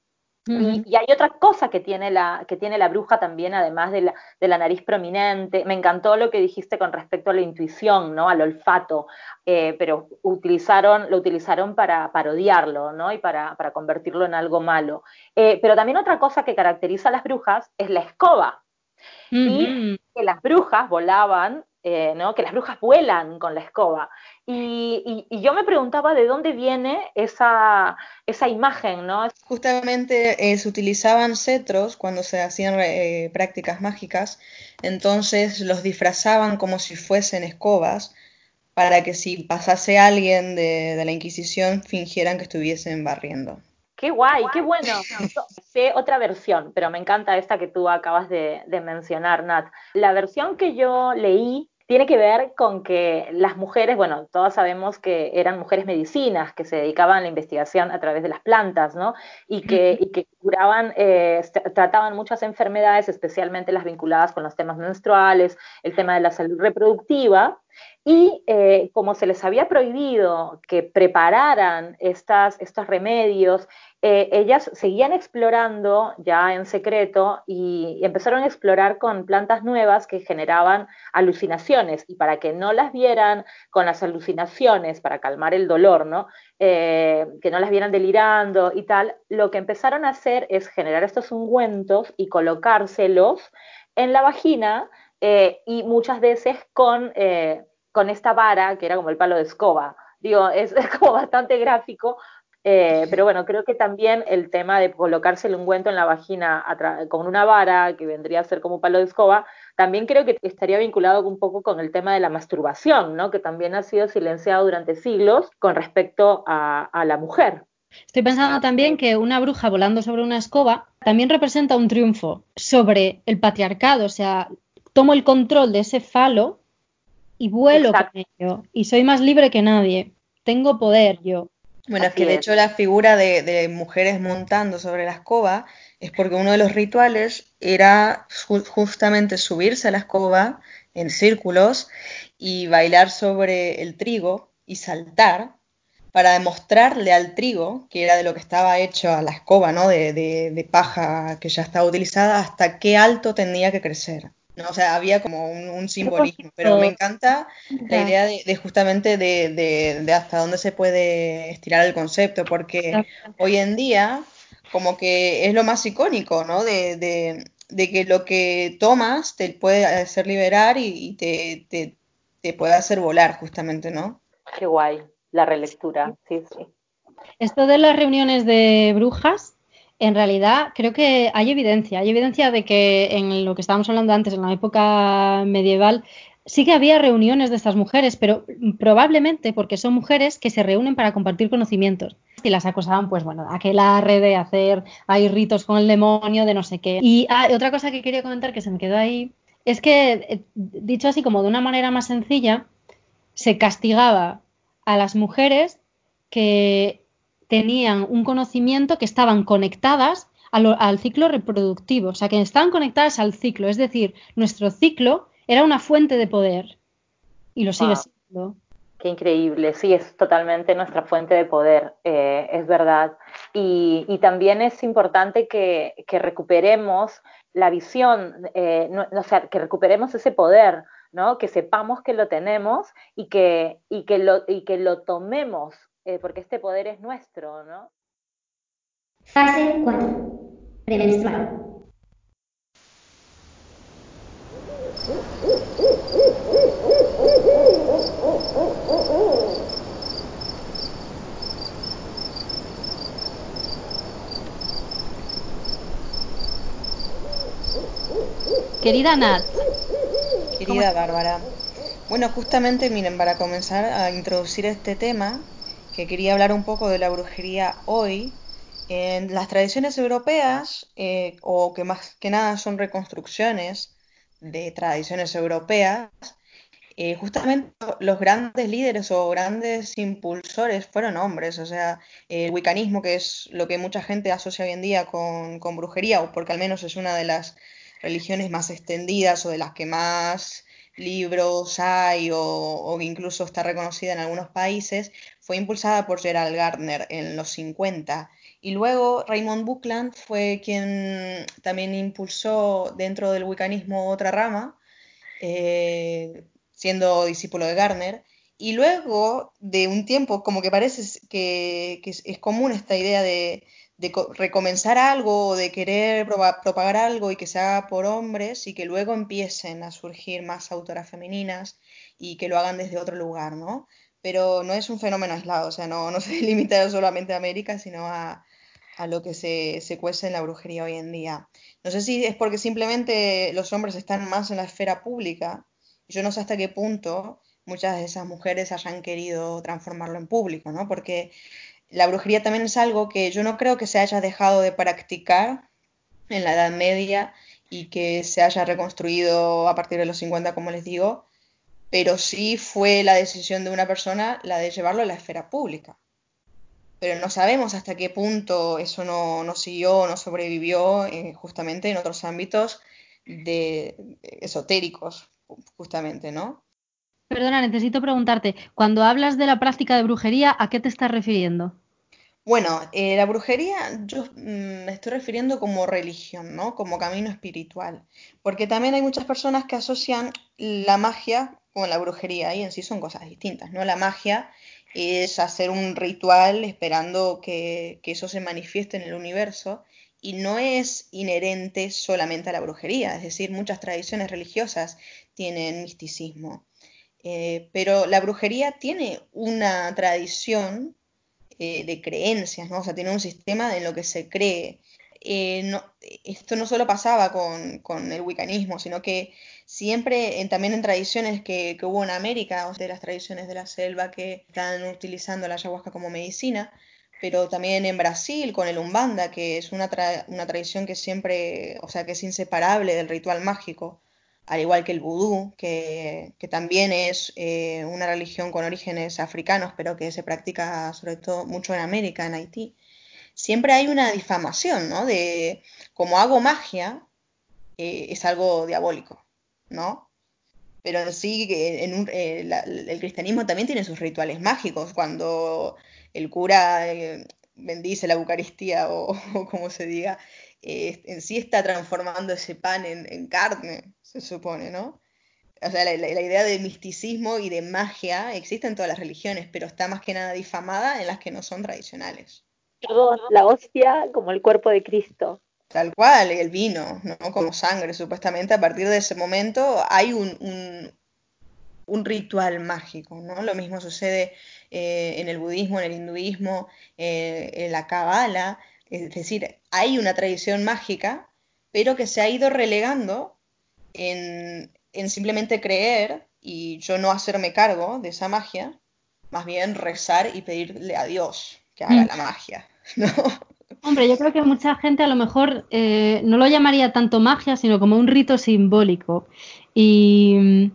Y, y hay otra cosa que tiene la, que tiene la bruja también, además de la, de la nariz prominente. Me encantó lo que dijiste con respecto a la intuición, ¿no? Al olfato, eh, pero utilizaron, lo utilizaron para parodiarlo, ¿no? Y para, para convertirlo en algo malo. Eh, pero también otra cosa que caracteriza a las brujas es la escoba y que las brujas volaban, eh, ¿no? que las brujas vuelan con la escoba. Y, y- y yo me preguntaba de dónde viene esa, esa imagen, ¿no? Justamente eh, se utilizaban cetros cuando se hacían eh, prácticas mágicas, entonces los disfrazaban como si fuesen escobas para que si pasase alguien de, de la Inquisición fingieran que estuviesen barriendo. Qué guay, qué bueno. Sé otra versión, pero me encanta esta que tú acabas de, de mencionar, Nat. La versión que yo leí tiene que ver con que las mujeres, bueno, todas sabemos que eran mujeres medicinas, que se dedicaban a la investigación a través de las plantas, ¿no? Y que, y que curaban, eh, trataban muchas enfermedades, especialmente las vinculadas con los temas menstruales, el tema de la salud reproductiva. Y eh, como se les había prohibido que prepararan estas, estos remedios, eh, ellas seguían explorando ya en secreto y, empezaron a explorar con plantas nuevas que generaban alucinaciones y para que no las vieran con las alucinaciones, para calmar el dolor, ¿no? Eh, que no las vieran delirando y tal, lo que empezaron a hacer es generar estos ungüentos y colocárselos en la vagina y muchas veces con, con esta vara que era como el palo de escoba. Digo, es, es como bastante gráfico, eh, pero bueno, creo que también el tema de colocarse el ungüento en la vagina con una vara, que vendría a ser como un palo de escoba, también creo que estaría vinculado un poco con el tema de la masturbación, ¿no? que también ha sido silenciado durante siglos con respecto a, a la mujer. Estoy pensando también que una bruja volando sobre una escoba también representa un triunfo sobre el patriarcado, o sea, tomo el control de ese falo y vuelo Exacto. con ello y soy más libre que nadie, tengo poder yo. Bueno, es que de hecho la figura de, de mujeres montando sobre la escoba es porque uno de los rituales era ju- justamente subirse a la escoba en círculos y bailar sobre el trigo y saltar para demostrarle al trigo, que era de lo que estaba hecho a la escoba, ¿no? De, de- de paja que ya estaba utilizada, hasta qué alto tenía que crecer. ¿No? O sea, había como un, un simbolismo, pero me encanta la idea de, de justamente de, de- de hasta dónde se puede estirar el concepto, porque hoy en día como que es lo más icónico, ¿no? De, de- de que lo que tomas te puede hacer liberar y, y te, te- te puede hacer volar, justamente, ¿no? Qué guay, la relectura, sí, sí. Esto de las reuniones de brujas en realidad creo que hay evidencia, hay evidencia de que en lo que estábamos hablando antes, en la época medieval, sí que había reuniones de estas mujeres, pero probablemente porque son mujeres que se reúnen para compartir conocimientos. Y las acusaban, pues bueno, aquelarre de hacer, hay ritos con el demonio, de no sé qué. Y ah, otra cosa que quería comentar que se me quedó ahí, es que, eh, dicho así como de una manera más sencilla, se castigaba a las mujeres que tenían un conocimiento que estaban conectadas al, ciclo reproductivo, o sea, que estaban conectadas al ciclo, es decir, nuestro ciclo era una fuente de poder y lo sigue siendo. Qué increíble, sí, es totalmente nuestra fuente de poder, eh, es verdad. Y, también es importante que, recuperemos la visión, eh, o sea, que recuperemos ese poder, ¿no? Que sepamos que lo tenemos y que, y que, lo, y que lo tomemos, eh, porque este poder es nuestro, ¿no? Fase 4. Premenstrual. Querida Nat. Querida Bárbara. Bueno, justamente, miren, para comenzar a introducir este tema, que quería hablar un poco de la brujería hoy, en las tradiciones europeas, eh, o que más que nada son reconstrucciones de tradiciones europeas, eh, justamente los grandes líderes o grandes impulsores fueron hombres, o sea, el wiccanismo, que es lo que mucha gente asocia hoy en día con, con brujería, o porque al menos es una de las religiones más extendidas o de las que más libros hay o, incluso está reconocida en algunos países, fue impulsada por Gerald Gardner en los 50. Y luego Raymond Buckland fue quien también impulsó dentro del wiccanismo otra rama, eh, siendo discípulo de Gardner. Y luego de un tiempo, como que parece que es común esta idea de, de recomenzar algo o de querer propagar algo y que se haga por hombres y que luego empiecen a surgir más autoras femeninas y que lo hagan desde otro lugar, ¿no? Pero no es un fenómeno aislado, o sea, no, no se limita solamente a América, sino a, a lo que se, se cuece en la brujería hoy en día. No sé si es porque simplemente los hombres están más en la esfera pública, yo no sé hasta qué punto muchas de esas mujeres hayan querido transformarlo en público, ¿no? Porque la brujería también es algo que yo no creo que se haya dejado de practicar en la Edad Media y que se haya reconstruido a partir de los 50, como les digo, pero sí fue la decisión de una persona la de llevarlo a la esfera pública. Pero no sabemos hasta qué punto eso no, no siguió, no sobrevivió eh, justamente en otros ámbitos de, esotéricos, justamente, ¿me Perdona, necesito preguntarte, cuando hablas de la práctica de brujería, ¿a qué te estás refiriendo? Bueno, eh, la brujería yo mm, me estoy refiriendo como religión, ¿no? Como camino espiritual. Porque también hay muchas personas que asocian la magia con la brujería y en sí son cosas distintas, ¿no? La magia es hacer un ritual esperando que, eso se manifieste en el universo y no es inherente solamente a la brujería, es decir, muchas tradiciones religiosas tienen misticismo. Eh, pero la brujería tiene una tradición eh, de creencias, ¿no? O sea, tiene un sistema en lo que se cree. Eh, esto no solo pasaba con, el wiccanismo, sino que siempre, también en tradiciones que, hubo en América, de las tradiciones de la selva que están utilizando la ayahuasca como medicina, pero también en Brasil con el Umbanda, que es una, una tradición que siempre, o sea, que es inseparable del ritual mágico al igual que el vudú, que, también es eh, una religión con orígenes africanos, pero que se practica sobre todo mucho en América, en Haití, siempre hay una difamación, ¿no? De como hago magia, eh, es algo diabólico, ¿no? Pero sí, en eh, el cristianismo también tiene sus rituales mágicos, cuando el cura bendice la Eucaristía o, como se diga, en sí está transformando ese pan en carne, se supone, ¿no? O sea, la, idea de misticismo y de magia existe en todas las religiones, pero está más que nada difamada en las que no son tradicionales. La hostia como el cuerpo de Cristo. Tal cual, el vino, ¿no? Como sangre, supuestamente. A partir de ese momento hay un, un, ritual mágico, ¿no? Lo mismo sucede eh, en el budismo, en el hinduismo, eh, en la cabala, Es decir, hay una tradición mágica, pero que se ha ido relegando en, en simplemente creer y yo no hacerme cargo de esa magia, más bien rezar y pedirle a Dios que haga Mm. la magia, ¿no? Hombre, yo creo que mucha gente a lo mejor eh, no lo llamaría tanto magia, sino como un rito simbólico. Y,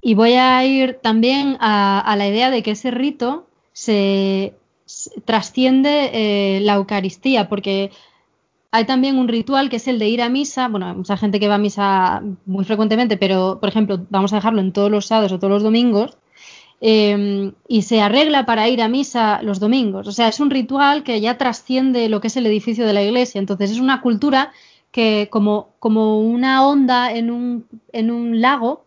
y voy a ir también a, a la idea de que ese rito se, se trasciende eh, la Eucaristía, porque hay también un ritual que es el de ir a misa. Bueno, hay mucha gente que va a misa muy frecuentemente, pero por ejemplo, vamos a dejarlo en todos los sábados o todos los domingos. eh, y se arregla para ir a misa los domingos. O sea, es un ritual que ya trasciende lo que es el edificio de la iglesia. Entonces, es una cultura que, como, como una onda en un, en un lago,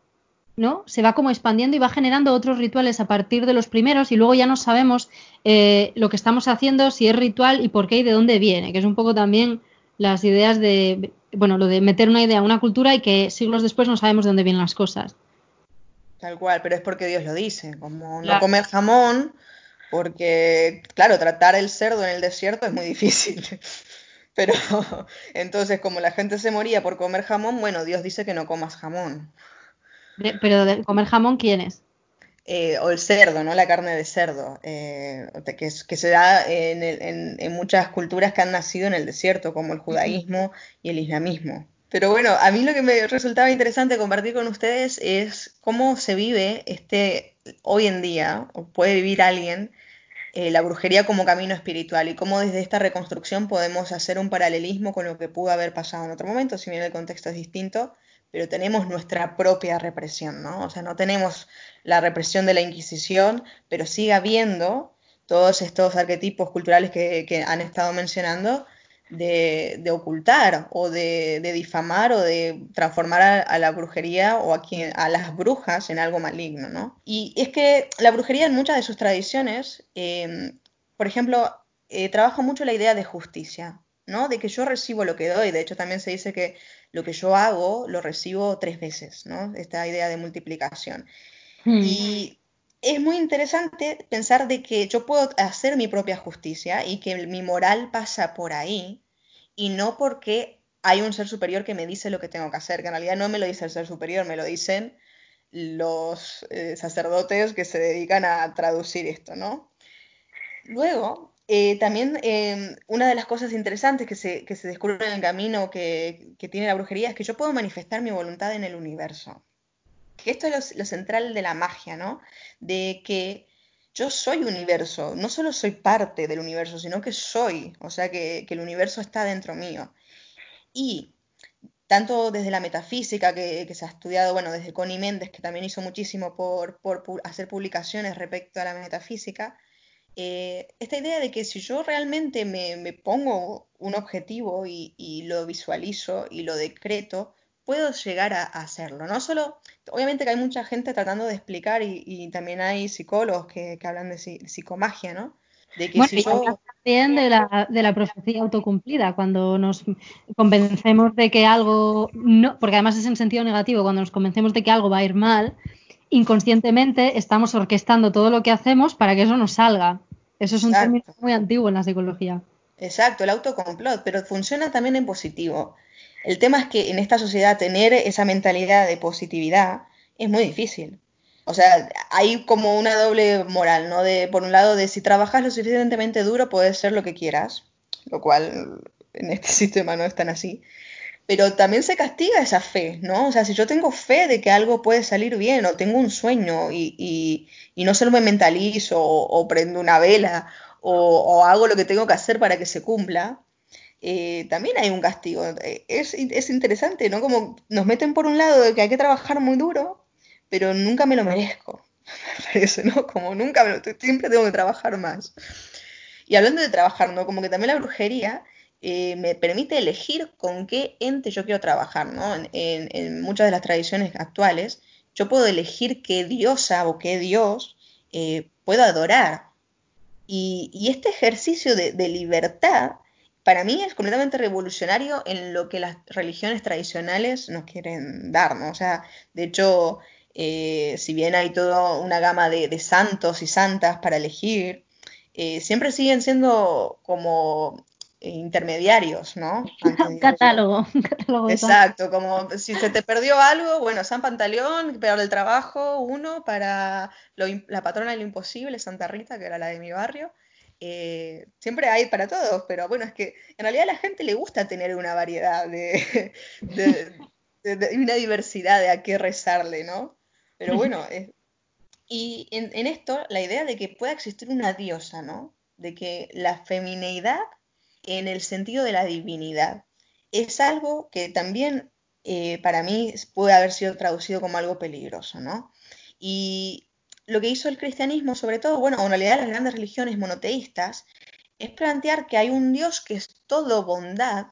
¿no? Se va como expandiendo y va generando otros rituales a partir de los primeros y luego ya no sabemos eh, lo que estamos haciendo, si es ritual y por qué y de dónde viene, que es un poco también las ideas de, bueno, lo de meter una idea a una cultura y que siglos después no sabemos de dónde vienen las cosas. Tal cual, pero es porque Dios lo dice, como no comer jamón, porque, claro, tratar el cerdo en el desierto es muy difícil. Pero entonces, como la gente se moría por comer jamón, bueno, Dios dice que no comas jamón. Pero de comer jamón, ¿quién es? Eh, o el cerdo, ¿no? La carne de cerdo, eh, que, se da en, el- en- en muchas culturas que han nacido en el desierto, como el judaísmo y el islamismo. Pero bueno, a mí lo que me resultaba interesante compartir con ustedes es cómo se vive este hoy en día, o puede vivir alguien, eh, la brujería como camino espiritual y cómo desde esta reconstrucción podemos hacer un paralelismo con lo que pudo haber pasado en otro momento, si bien el contexto es distinto, pero tenemos nuestra propia represión, ¿no? O sea, no tenemos la represión de la Inquisición, pero sigue habiendo todos estos arquetipos culturales que, han estado mencionando de, ocultar o de, difamar o de transformar a, la brujería o a, quien, a las brujas en algo maligno, ¿no? Y es que la brujería en muchas de sus tradiciones, eh, por ejemplo, eh, trabaja mucho la idea de justicia, ¿no? De que yo recibo lo que doy. De hecho, también se dice que lo que yo hago lo recibo tres veces, ¿no? Esta idea de multiplicación. Hmm. Y es muy interesante pensar de que yo puedo hacer mi propia justicia y que mi moral pasa por ahí y no porque hay un ser superior que me dice lo que tengo que hacer, que en realidad no me lo dice el ser superior, me lo dicen los eh, sacerdotes que se dedican a traducir esto, ¿no? Luego, eh, también eh, una de las cosas interesantes que se, que se descubre en el camino que, que tiene la brujería es que yo puedo manifestar mi voluntad en el universo. Que esto es lo, central de la magia, ¿no? De que yo soy universo, no solo soy parte del universo, sino que soy, o sea, que, el universo está dentro mío. Y tanto desde la metafísica que, que se ha estudiado, bueno, desde Connie Méndez, que también hizo muchísimo por, por hacer publicaciones respecto a la metafísica, eh, esta idea de que si yo realmente me, me pongo un objetivo y, y lo visualizo y lo decreto, puedo llegar a, a hacerlo. No solo, obviamente que hay mucha gente tratando de explicar y, y también hay psicólogos que, que hablan de psi- psicomagia, ¿no? De que Bueno, si yo... también de la, de la profecía autocumplida, cuando nos convencemos de que algo no, porque además es en sentido negativo, cuando nos convencemos de que algo va a ir mal, inconscientemente estamos orquestando todo lo que hacemos para que eso nos salga. Eso es un término muy antiguo en la psicología. Exacto, el autocomplot, pero funciona también en positivo. El tema es que en esta sociedad tener esa mentalidad de positividad es muy difícil. O sea, hay como una doble moral, ¿no? De, por un lado, de si trabajas lo suficientemente duro, puedes ser lo que quieras, lo cual en este sistema no es tan así. Pero también se castiga esa fe, ¿no? O sea, si yo tengo fe de que algo puede salir bien, o tengo un sueño y, y, y no solo me mentalizo o, o prendo una vela o, hago lo que tengo que hacer para que se cumpla, eh, también hay un castigo. Es, es, interesante, ¿no? Como nos meten por un lado de que hay que trabajar muy duro, pero nunca me lo merezco. Me parece, ¿no? Como nunca me lo, siempre tengo que trabajar más. Y hablando de trabajar, ¿no? Como que también la brujería eh, me permite elegir con qué ente yo quiero trabajar, ¿no? En, muchas de las tradiciones actuales, yo puedo elegir qué diosa o qué dios eh, puedo adorar. Y, este ejercicio de, libertad, para mí es completamente revolucionario en lo que las religiones tradicionales nos quieren dar, ¿no? O sea, de hecho, eh, si bien hay toda una gama de, santos y santas para elegir, siempre siguen siendo como intermediarios, ¿no? Un catálogo, un catálogo Exacto, como si se te perdió algo, bueno, San Pantaleón, peor del trabajo, uno para lo la patrona de lo imposible, Santa Rita, que era la de mi barrio. Eh, siempre hay para todos, pero bueno, es que en realidad a la gente le gusta tener una variedad de, de- de- de- y una diversidad de a qué rezarle, ¿no? Pero bueno, es- y en, en esto la idea de que pueda existir una diosa, ¿no? De que la femineidad en el sentido de la divinidad es algo que también eh, para mí puede haber sido traducido como algo peligroso, ¿no? Y lo que hizo el cristianismo, sobre todo, bueno, en realidad las grandes religiones monoteístas, es plantear que hay un Dios que es todo bondad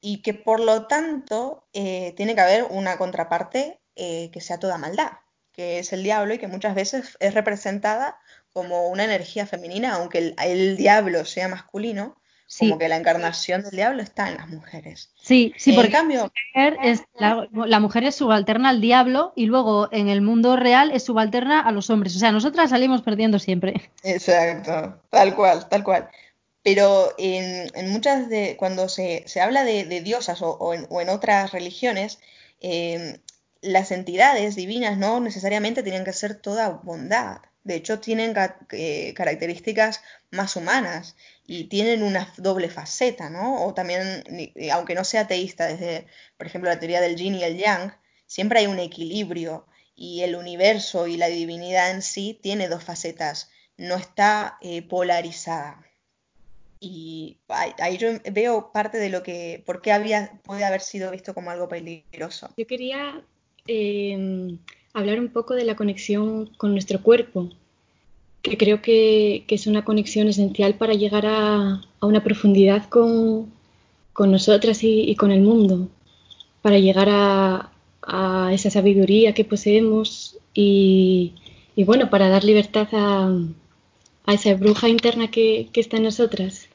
y que por lo tanto eh, tiene que haber una contraparte eh, que sea toda maldad, que es el diablo y que muchas veces es representada como una energía femenina, aunque el diablo sea masculino, Sí. como que la encarnación del diablo está en las mujeres. Sí, sí, en porque cambio, la mujer es, la, la mujer es subalterna al diablo y luego en el mundo real es subalterna a los hombres. O sea, nosotras salimos perdiendo siempre. Exacto, tal cual, tal cual. Pero en, en muchas de, cuando se, se habla de, de diosas o, o en, o en otras religiones, eh, las entidades divinas no necesariamente tienen que ser toda bondad. De hecho, tienen eh, características más humanas y tienen una doble faceta, ¿no? O también, eh, aunque no sea teísta, desde, por ejemplo, la teoría del yin y el yang, siempre hay un equilibrio y el universo y la divinidad en sí tiene dos facetas, no está eh, polarizada. Y ahí, yo veo parte de lo que, por qué había, puede haber sido visto como algo peligroso. Yo quería eh, hablar un poco de la conexión con nuestro cuerpo, que creo que, es una conexión esencial para llegar a, una profundidad con, con nosotras y, con el mundo, para llegar a, a esa sabiduría que poseemos y, bueno, para dar libertad a, a esa bruja interna que, que está en nosotras.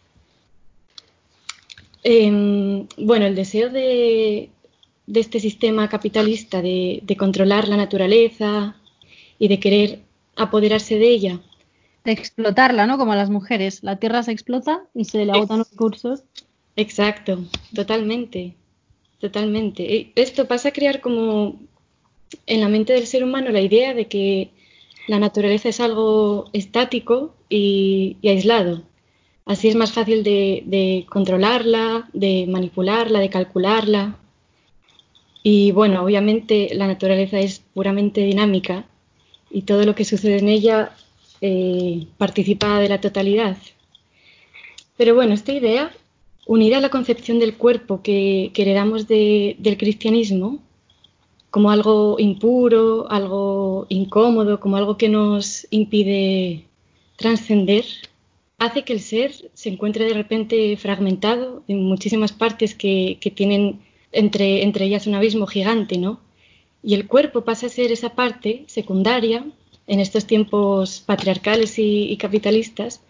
Eh, bueno, el deseo de, de este sistema capitalista de, de, controlar la naturaleza y de querer apoderarse de ella. De explotarla, ¿no? Como a las mujeres. La tierra se explota y se le agotan los recursos. Exacto, totalmente, totalmente. Esto pasa a crear como en la mente del ser humano la idea de que la naturaleza es algo estático y, y aislado. Así es más fácil de, de, controlarla, de manipularla, de calcularla. Y bueno, obviamente la naturaleza es puramente dinámica y todo lo que sucede en ella eh, participa de la totalidad. Pero bueno, esta idea, unida a la concepción del cuerpo que, heredamos de, del cristianismo, como algo impuro, algo incómodo, como algo que nos impide trascender, hace que el ser se encuentre de repente fragmentado en muchísimas partes que, que tienen entre, entre, ellas un abismo gigante, ¿no? Y el cuerpo pasa a ser esa parte secundaria en estos tiempos patriarcales y, capitalistas.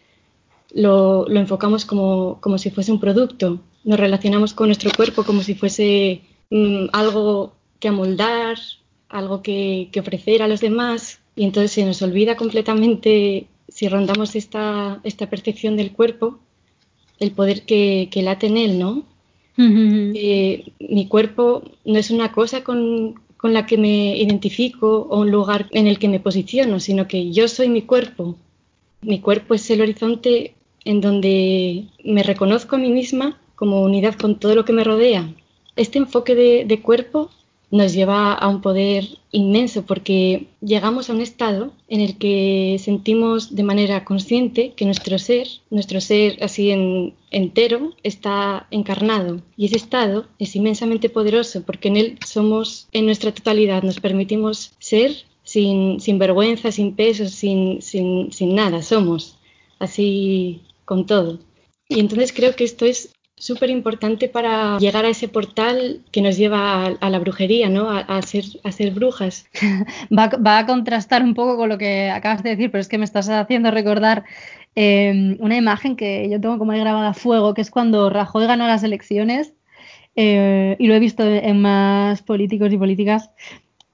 Lo, lo enfocamos como, como, si fuese un producto. Nos relacionamos con nuestro cuerpo como si fuese mmm, algo que amoldar, algo que, que ofrecer a los demás. Y entonces se nos olvida completamente si rondamos esta, esta percepción del cuerpo, el poder que, que late en él, ¿no? Eh, mi cuerpo no es una cosa con, con, la que me identifico o un lugar en el que me posiciono, sino que yo soy mi cuerpo. Mi cuerpo es el horizonte en donde me reconozco a mí misma como unidad con todo lo que me rodea. Este enfoque de cuerpo nos lleva a un poder inmenso porque llegamos a un estado en el que sentimos de manera consciente que nuestro ser, nuestro ser así en, entero, está encarnado. Y ese estado es inmensamente poderoso porque en él somos en nuestra totalidad, nos permitimos ser sin, sin vergüenza, sin peso, sin, sin, sin nada, somos así con todo. Y entonces creo que esto es súper importante para llegar a ese portal que nos lleva a, a la brujería, ¿no? A, a, ser, a ser brujas. Va, va, a contrastar un poco con lo que acabas de decir, pero es que me estás haciendo recordar eh, una imagen que yo tengo como ahí grabada a fuego, que es cuando Rajoy ganó las elecciones, eh, y lo he visto en más políticos y políticas,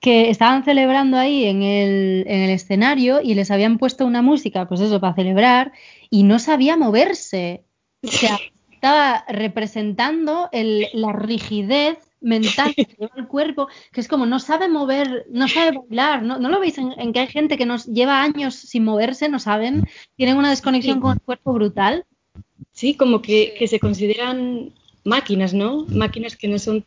que estaban celebrando ahí en el, en el escenario y les habían puesto una música, pues eso, para celebrar, y no sabía moverse. O sea, estaba representando el- la rigidez mental que lleva el cuerpo, que es como no sabe mover, no sabe bailar, ¿no, ¿No lo veis en, en que hay gente que nos lleva años sin moverse, no saben, tienen una desconexión Sí. con el cuerpo brutal? Sí, como que, que se consideran máquinas, ¿no? Máquinas que no son,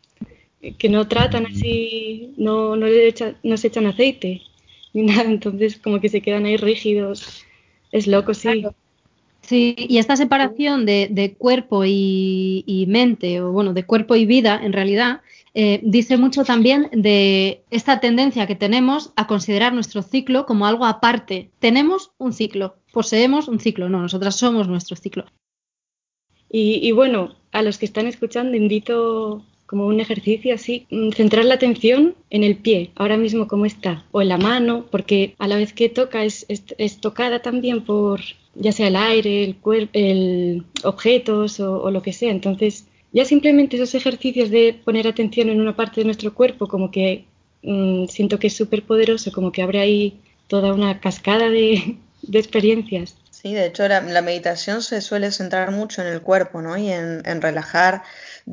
que no tratan así, no, no, le echa- no se echan aceite ni nada, entonces como que se quedan ahí rígidos. Es loco, sí. Claro. Sí, y esta separación de, cuerpo y, y mente, o bueno, de cuerpo y vida, en realidad, eh, dice mucho también de esta tendencia que tenemos a considerar nuestro ciclo como algo aparte. Tenemos un ciclo, poseemos un ciclo, no, nosotras somos nuestro ciclo. Y, y bueno, a los que están escuchando invito como un ejercicio así, mm, centrar la atención en el pie, ahora mismo cómo está, o en la mano, porque a la vez que toca es, es- tocada también por ya sea el aire, el cuerpo, el objetos o, lo que sea. Entonces, ya simplemente esos ejercicios de poner atención en una parte de nuestro cuerpo, como que mm, siento que es súper poderoso, como que abre ahí toda una cascada de, de experiencias. Sí, de hecho la, la meditación se suele centrar mucho en el cuerpo, ¿no? Y en relajar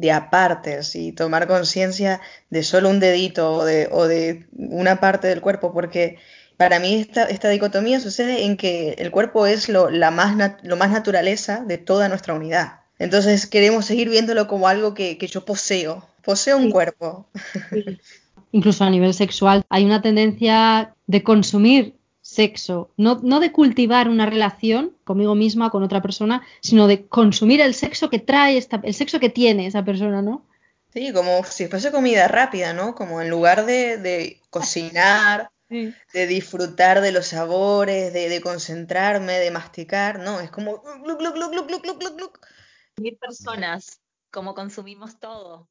de a partes y tomar conciencia de solo un dedito o de, o de una parte del cuerpo, porque para mí esta, esta dicotomía sucede en que el cuerpo es lo, la más lo más naturaleza de toda nuestra unidad. Entonces queremos seguir viéndolo como algo que, que yo poseo. Poseo un Sí. cuerpo. Sí. Incluso a nivel sexual, hay una tendencia de consumir sexo, no, no de cultivar una relación conmigo misma, con otra persona, sino de consumir el sexo que trae esta, el sexo que tiene esa persona, ¿no? Sí, como si fuese comida rápida, ¿no? Como en lugar de, de cocinar, Sí. de disfrutar de los sabores, de, de concentrarme, de masticar, no, es como. Mil personas, como consumimos todo.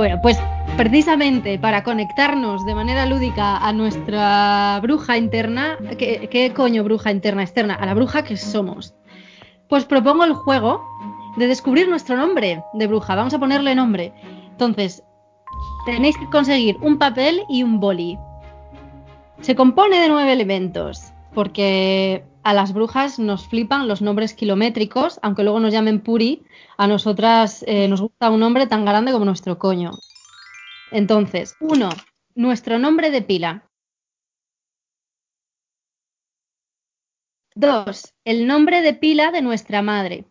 Bueno, pues precisamente para conectarnos de manera lúdica a nuestra bruja interna, ¿qué, coño bruja interna externa? A la bruja que somos. Pues propongo el juego de descubrir nuestro nombre de bruja. Vamos a ponerle nombre. Entonces, tenéis que conseguir un papel y un boli. Se compone de nueve elementos, porque a las brujas nos flipan los nombres kilométricos, aunque luego nos llamen puri, a nosotras eh, nos gusta un nombre tan grande como nuestro coño. Entonces, uno, nuestro nombre de pila. Dos, el nombre de pila de nuestra madre.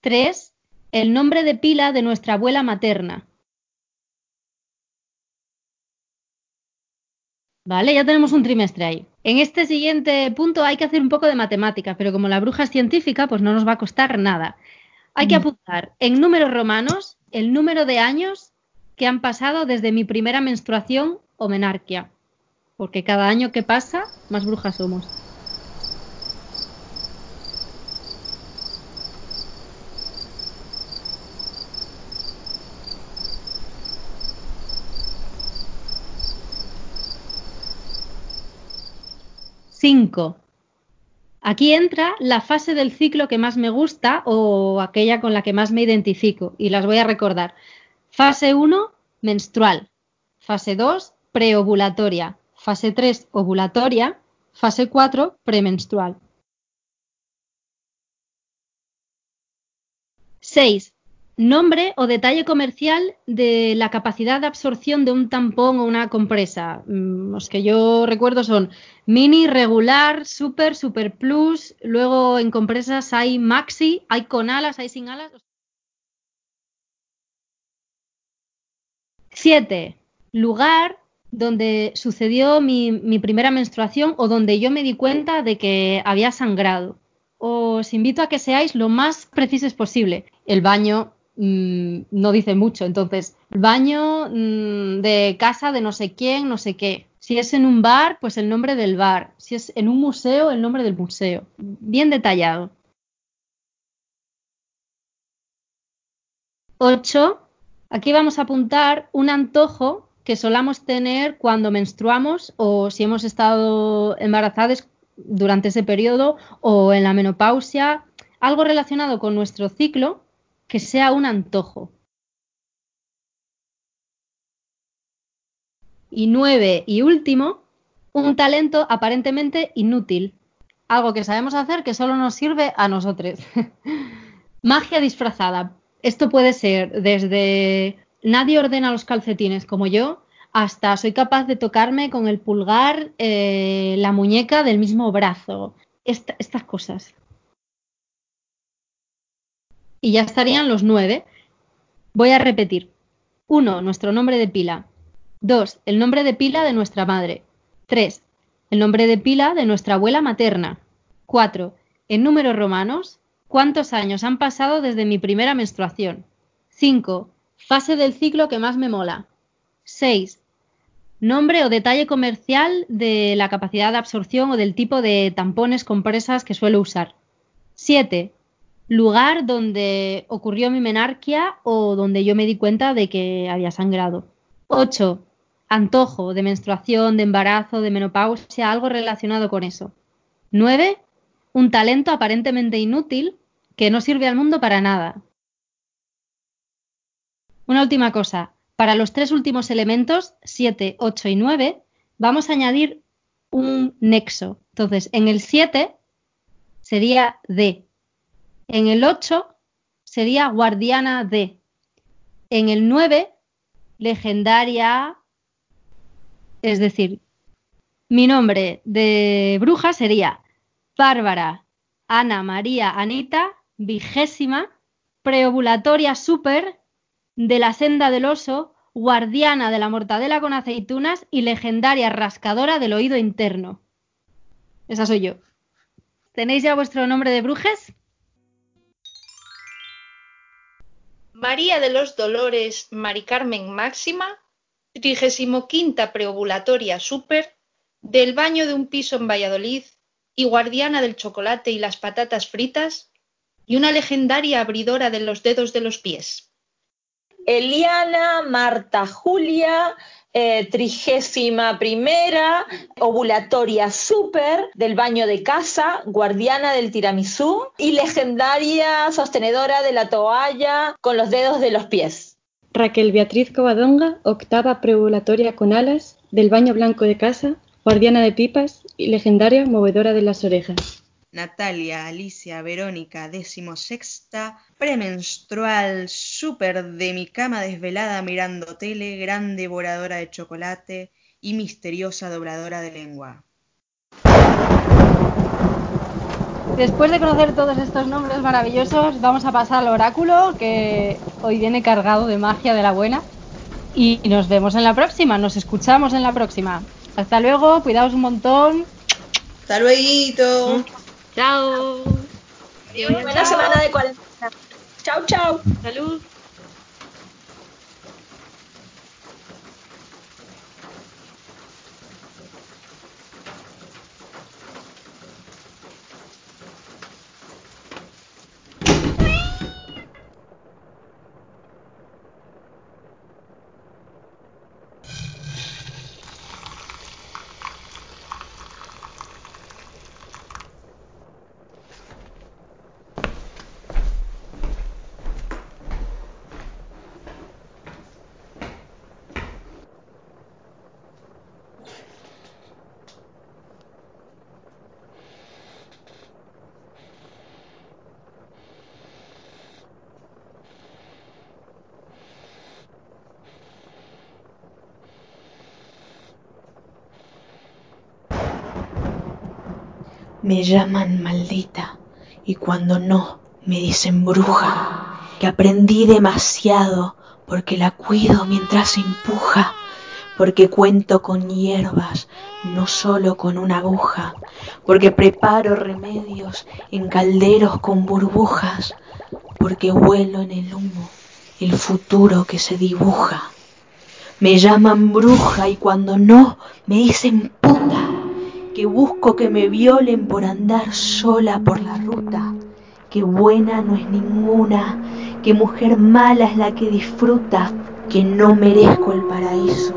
Tres, el nombre de pila de nuestra abuela materna. Vale, ya tenemos un trimestre ahí. En este siguiente punto hay que hacer un poco de matemática, pero como la bruja es científica, pues no nos va a costar nada. Hay que apuntar en números romanos el número de años que han pasado desde mi primera menstruación o menarquia. Porque cada año que pasa, más brujas somos. Cinco. Aquí entra la fase del ciclo que más me gusta o aquella con la que más me identifico y las voy a recordar. Fase 1, menstrual. Fase 2, preovulatoria. Fase 3, ovulatoria. Fase 4, premenstrual. 6. Nombre o detalle comercial de la capacidad de absorción de un tampón o una compresa. Mm, Los que yo recuerdo son mini, regular, super, super plus. Luego en compresas hay maxi, hay con alas, hay sin alas. 7. Lugar donde sucedió mi, mi primera menstruación o donde yo me di cuenta de que había sangrado. Os invito a que seáis lo más precisos posible. El baño mm, no dice mucho, entonces, baño mm, de casa de no sé quién, no sé qué. Si es en un bar, pues el nombre del bar. Si es en un museo, el nombre del museo. Bien detallado. 8. Aquí vamos a apuntar un antojo que solamos tener cuando menstruamos o si hemos estado embarazadas, durante ese periodo o en la menopausia, algo relacionado con nuestro ciclo que sea un antojo. Y nueve y último, un talento aparentemente inútil, algo que sabemos hacer que solo nos sirve a nosotros. Magia disfrazada. Esto puede ser desde nadie ordena los calcetines como yo, hasta soy capaz de tocarme con el pulgar eh, la muñeca del mismo brazo. estas cosas. Y ya estarían los nueve. Voy a repetir. Uno, nuestro nombre de pila. Dos, el nombre de pila de nuestra madre. Tres, el nombre de pila de nuestra abuela materna. Cuatro, en números romanos, cuántos años han pasado desde mi primera menstruación. Cinco, fase del ciclo que más me mola. Seis, nombre o detalle comercial de la capacidad de absorción o del tipo de tampones compresas que suelo usar. Siete, lugar donde ocurrió mi menarquia o donde yo me di cuenta de que había sangrado. 8. Antojo de menstruación, de embarazo, de menopausia, algo relacionado con eso. 9. Un talento aparentemente inútil que no sirve al mundo para nada. Una última cosa. Para los tres últimos elementos, 7, 8 y 9, vamos a añadir un nexo. Entonces, en el 7 sería D, en el 8 sería guardiana de. En el 9, legendaria. Es decir, mi nombre de bruja sería Bárbara Ana María Anita, vigésima, preovulatoria super, de la senda del oso, guardiana de la mortadela con aceitunas y legendaria rascadora del oído interno. Esa soy yo. ¿Tenéis ya vuestro nombre de brujes? María de los Dolores Mari Carmen Máxima, trigésimo quinta preovulatoria super, del baño de un piso en Valladolid y guardiana del chocolate y las patatas fritas, y una legendaria abridora de los dedos de los pies. Eliana Marta Julia eh, trigésima primera, ovulatoria super del baño de casa, guardiana del tiramisú y legendaria sostenedora de la toalla con los dedos de los pies. Raquel Beatriz Covadonga, octava preovulatoria con alas, del baño blanco de casa, guardiana de pipas y legendaria movedora de las orejas. Natalia, Alicia, Verónica, decimosexta, premenstrual, súper de mi cama desvelada mirando tele, gran devoradora de chocolate y misteriosa dobladora de lengua. Después de conocer todos estos nombres maravillosos, vamos a pasar al oráculo que hoy viene cargado de magia de la buena. Y nos vemos en la próxima, nos escuchamos en la próxima. Hasta luego, cuidaos un montón. Hasta luego. Chao. Buena semana de cuarentena. Chao, chao. Salud. Me llaman maldita y cuando no me dicen bruja, que aprendí demasiado porque la cuido mientras empuja, porque cuento con hierbas, no solo con una aguja, porque preparo remedios en calderos con burbujas, porque huelo en el humo el futuro que se dibuja. Me llaman bruja y cuando no me dicen que busco que me violen por andar sola por la ruta, que buena no es ninguna, que mujer mala es la que disfruta, que no merezco el paraíso,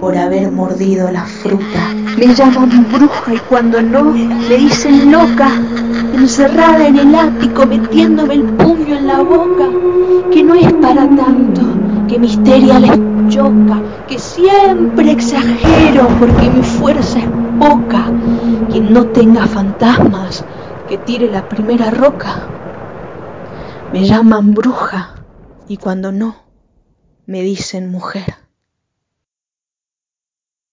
por haber mordido la fruta. Me llaman bruja y cuando no, me dicen loca, encerrada en el ático metiéndome el puño en la boca, que no es para tanto, que misteria les choca, que siempre exagero porque mi fuerza es poca. Quien no tenga fantasmas, que tire la primera roca. Me llaman bruja y cuando no, me dicen mujer.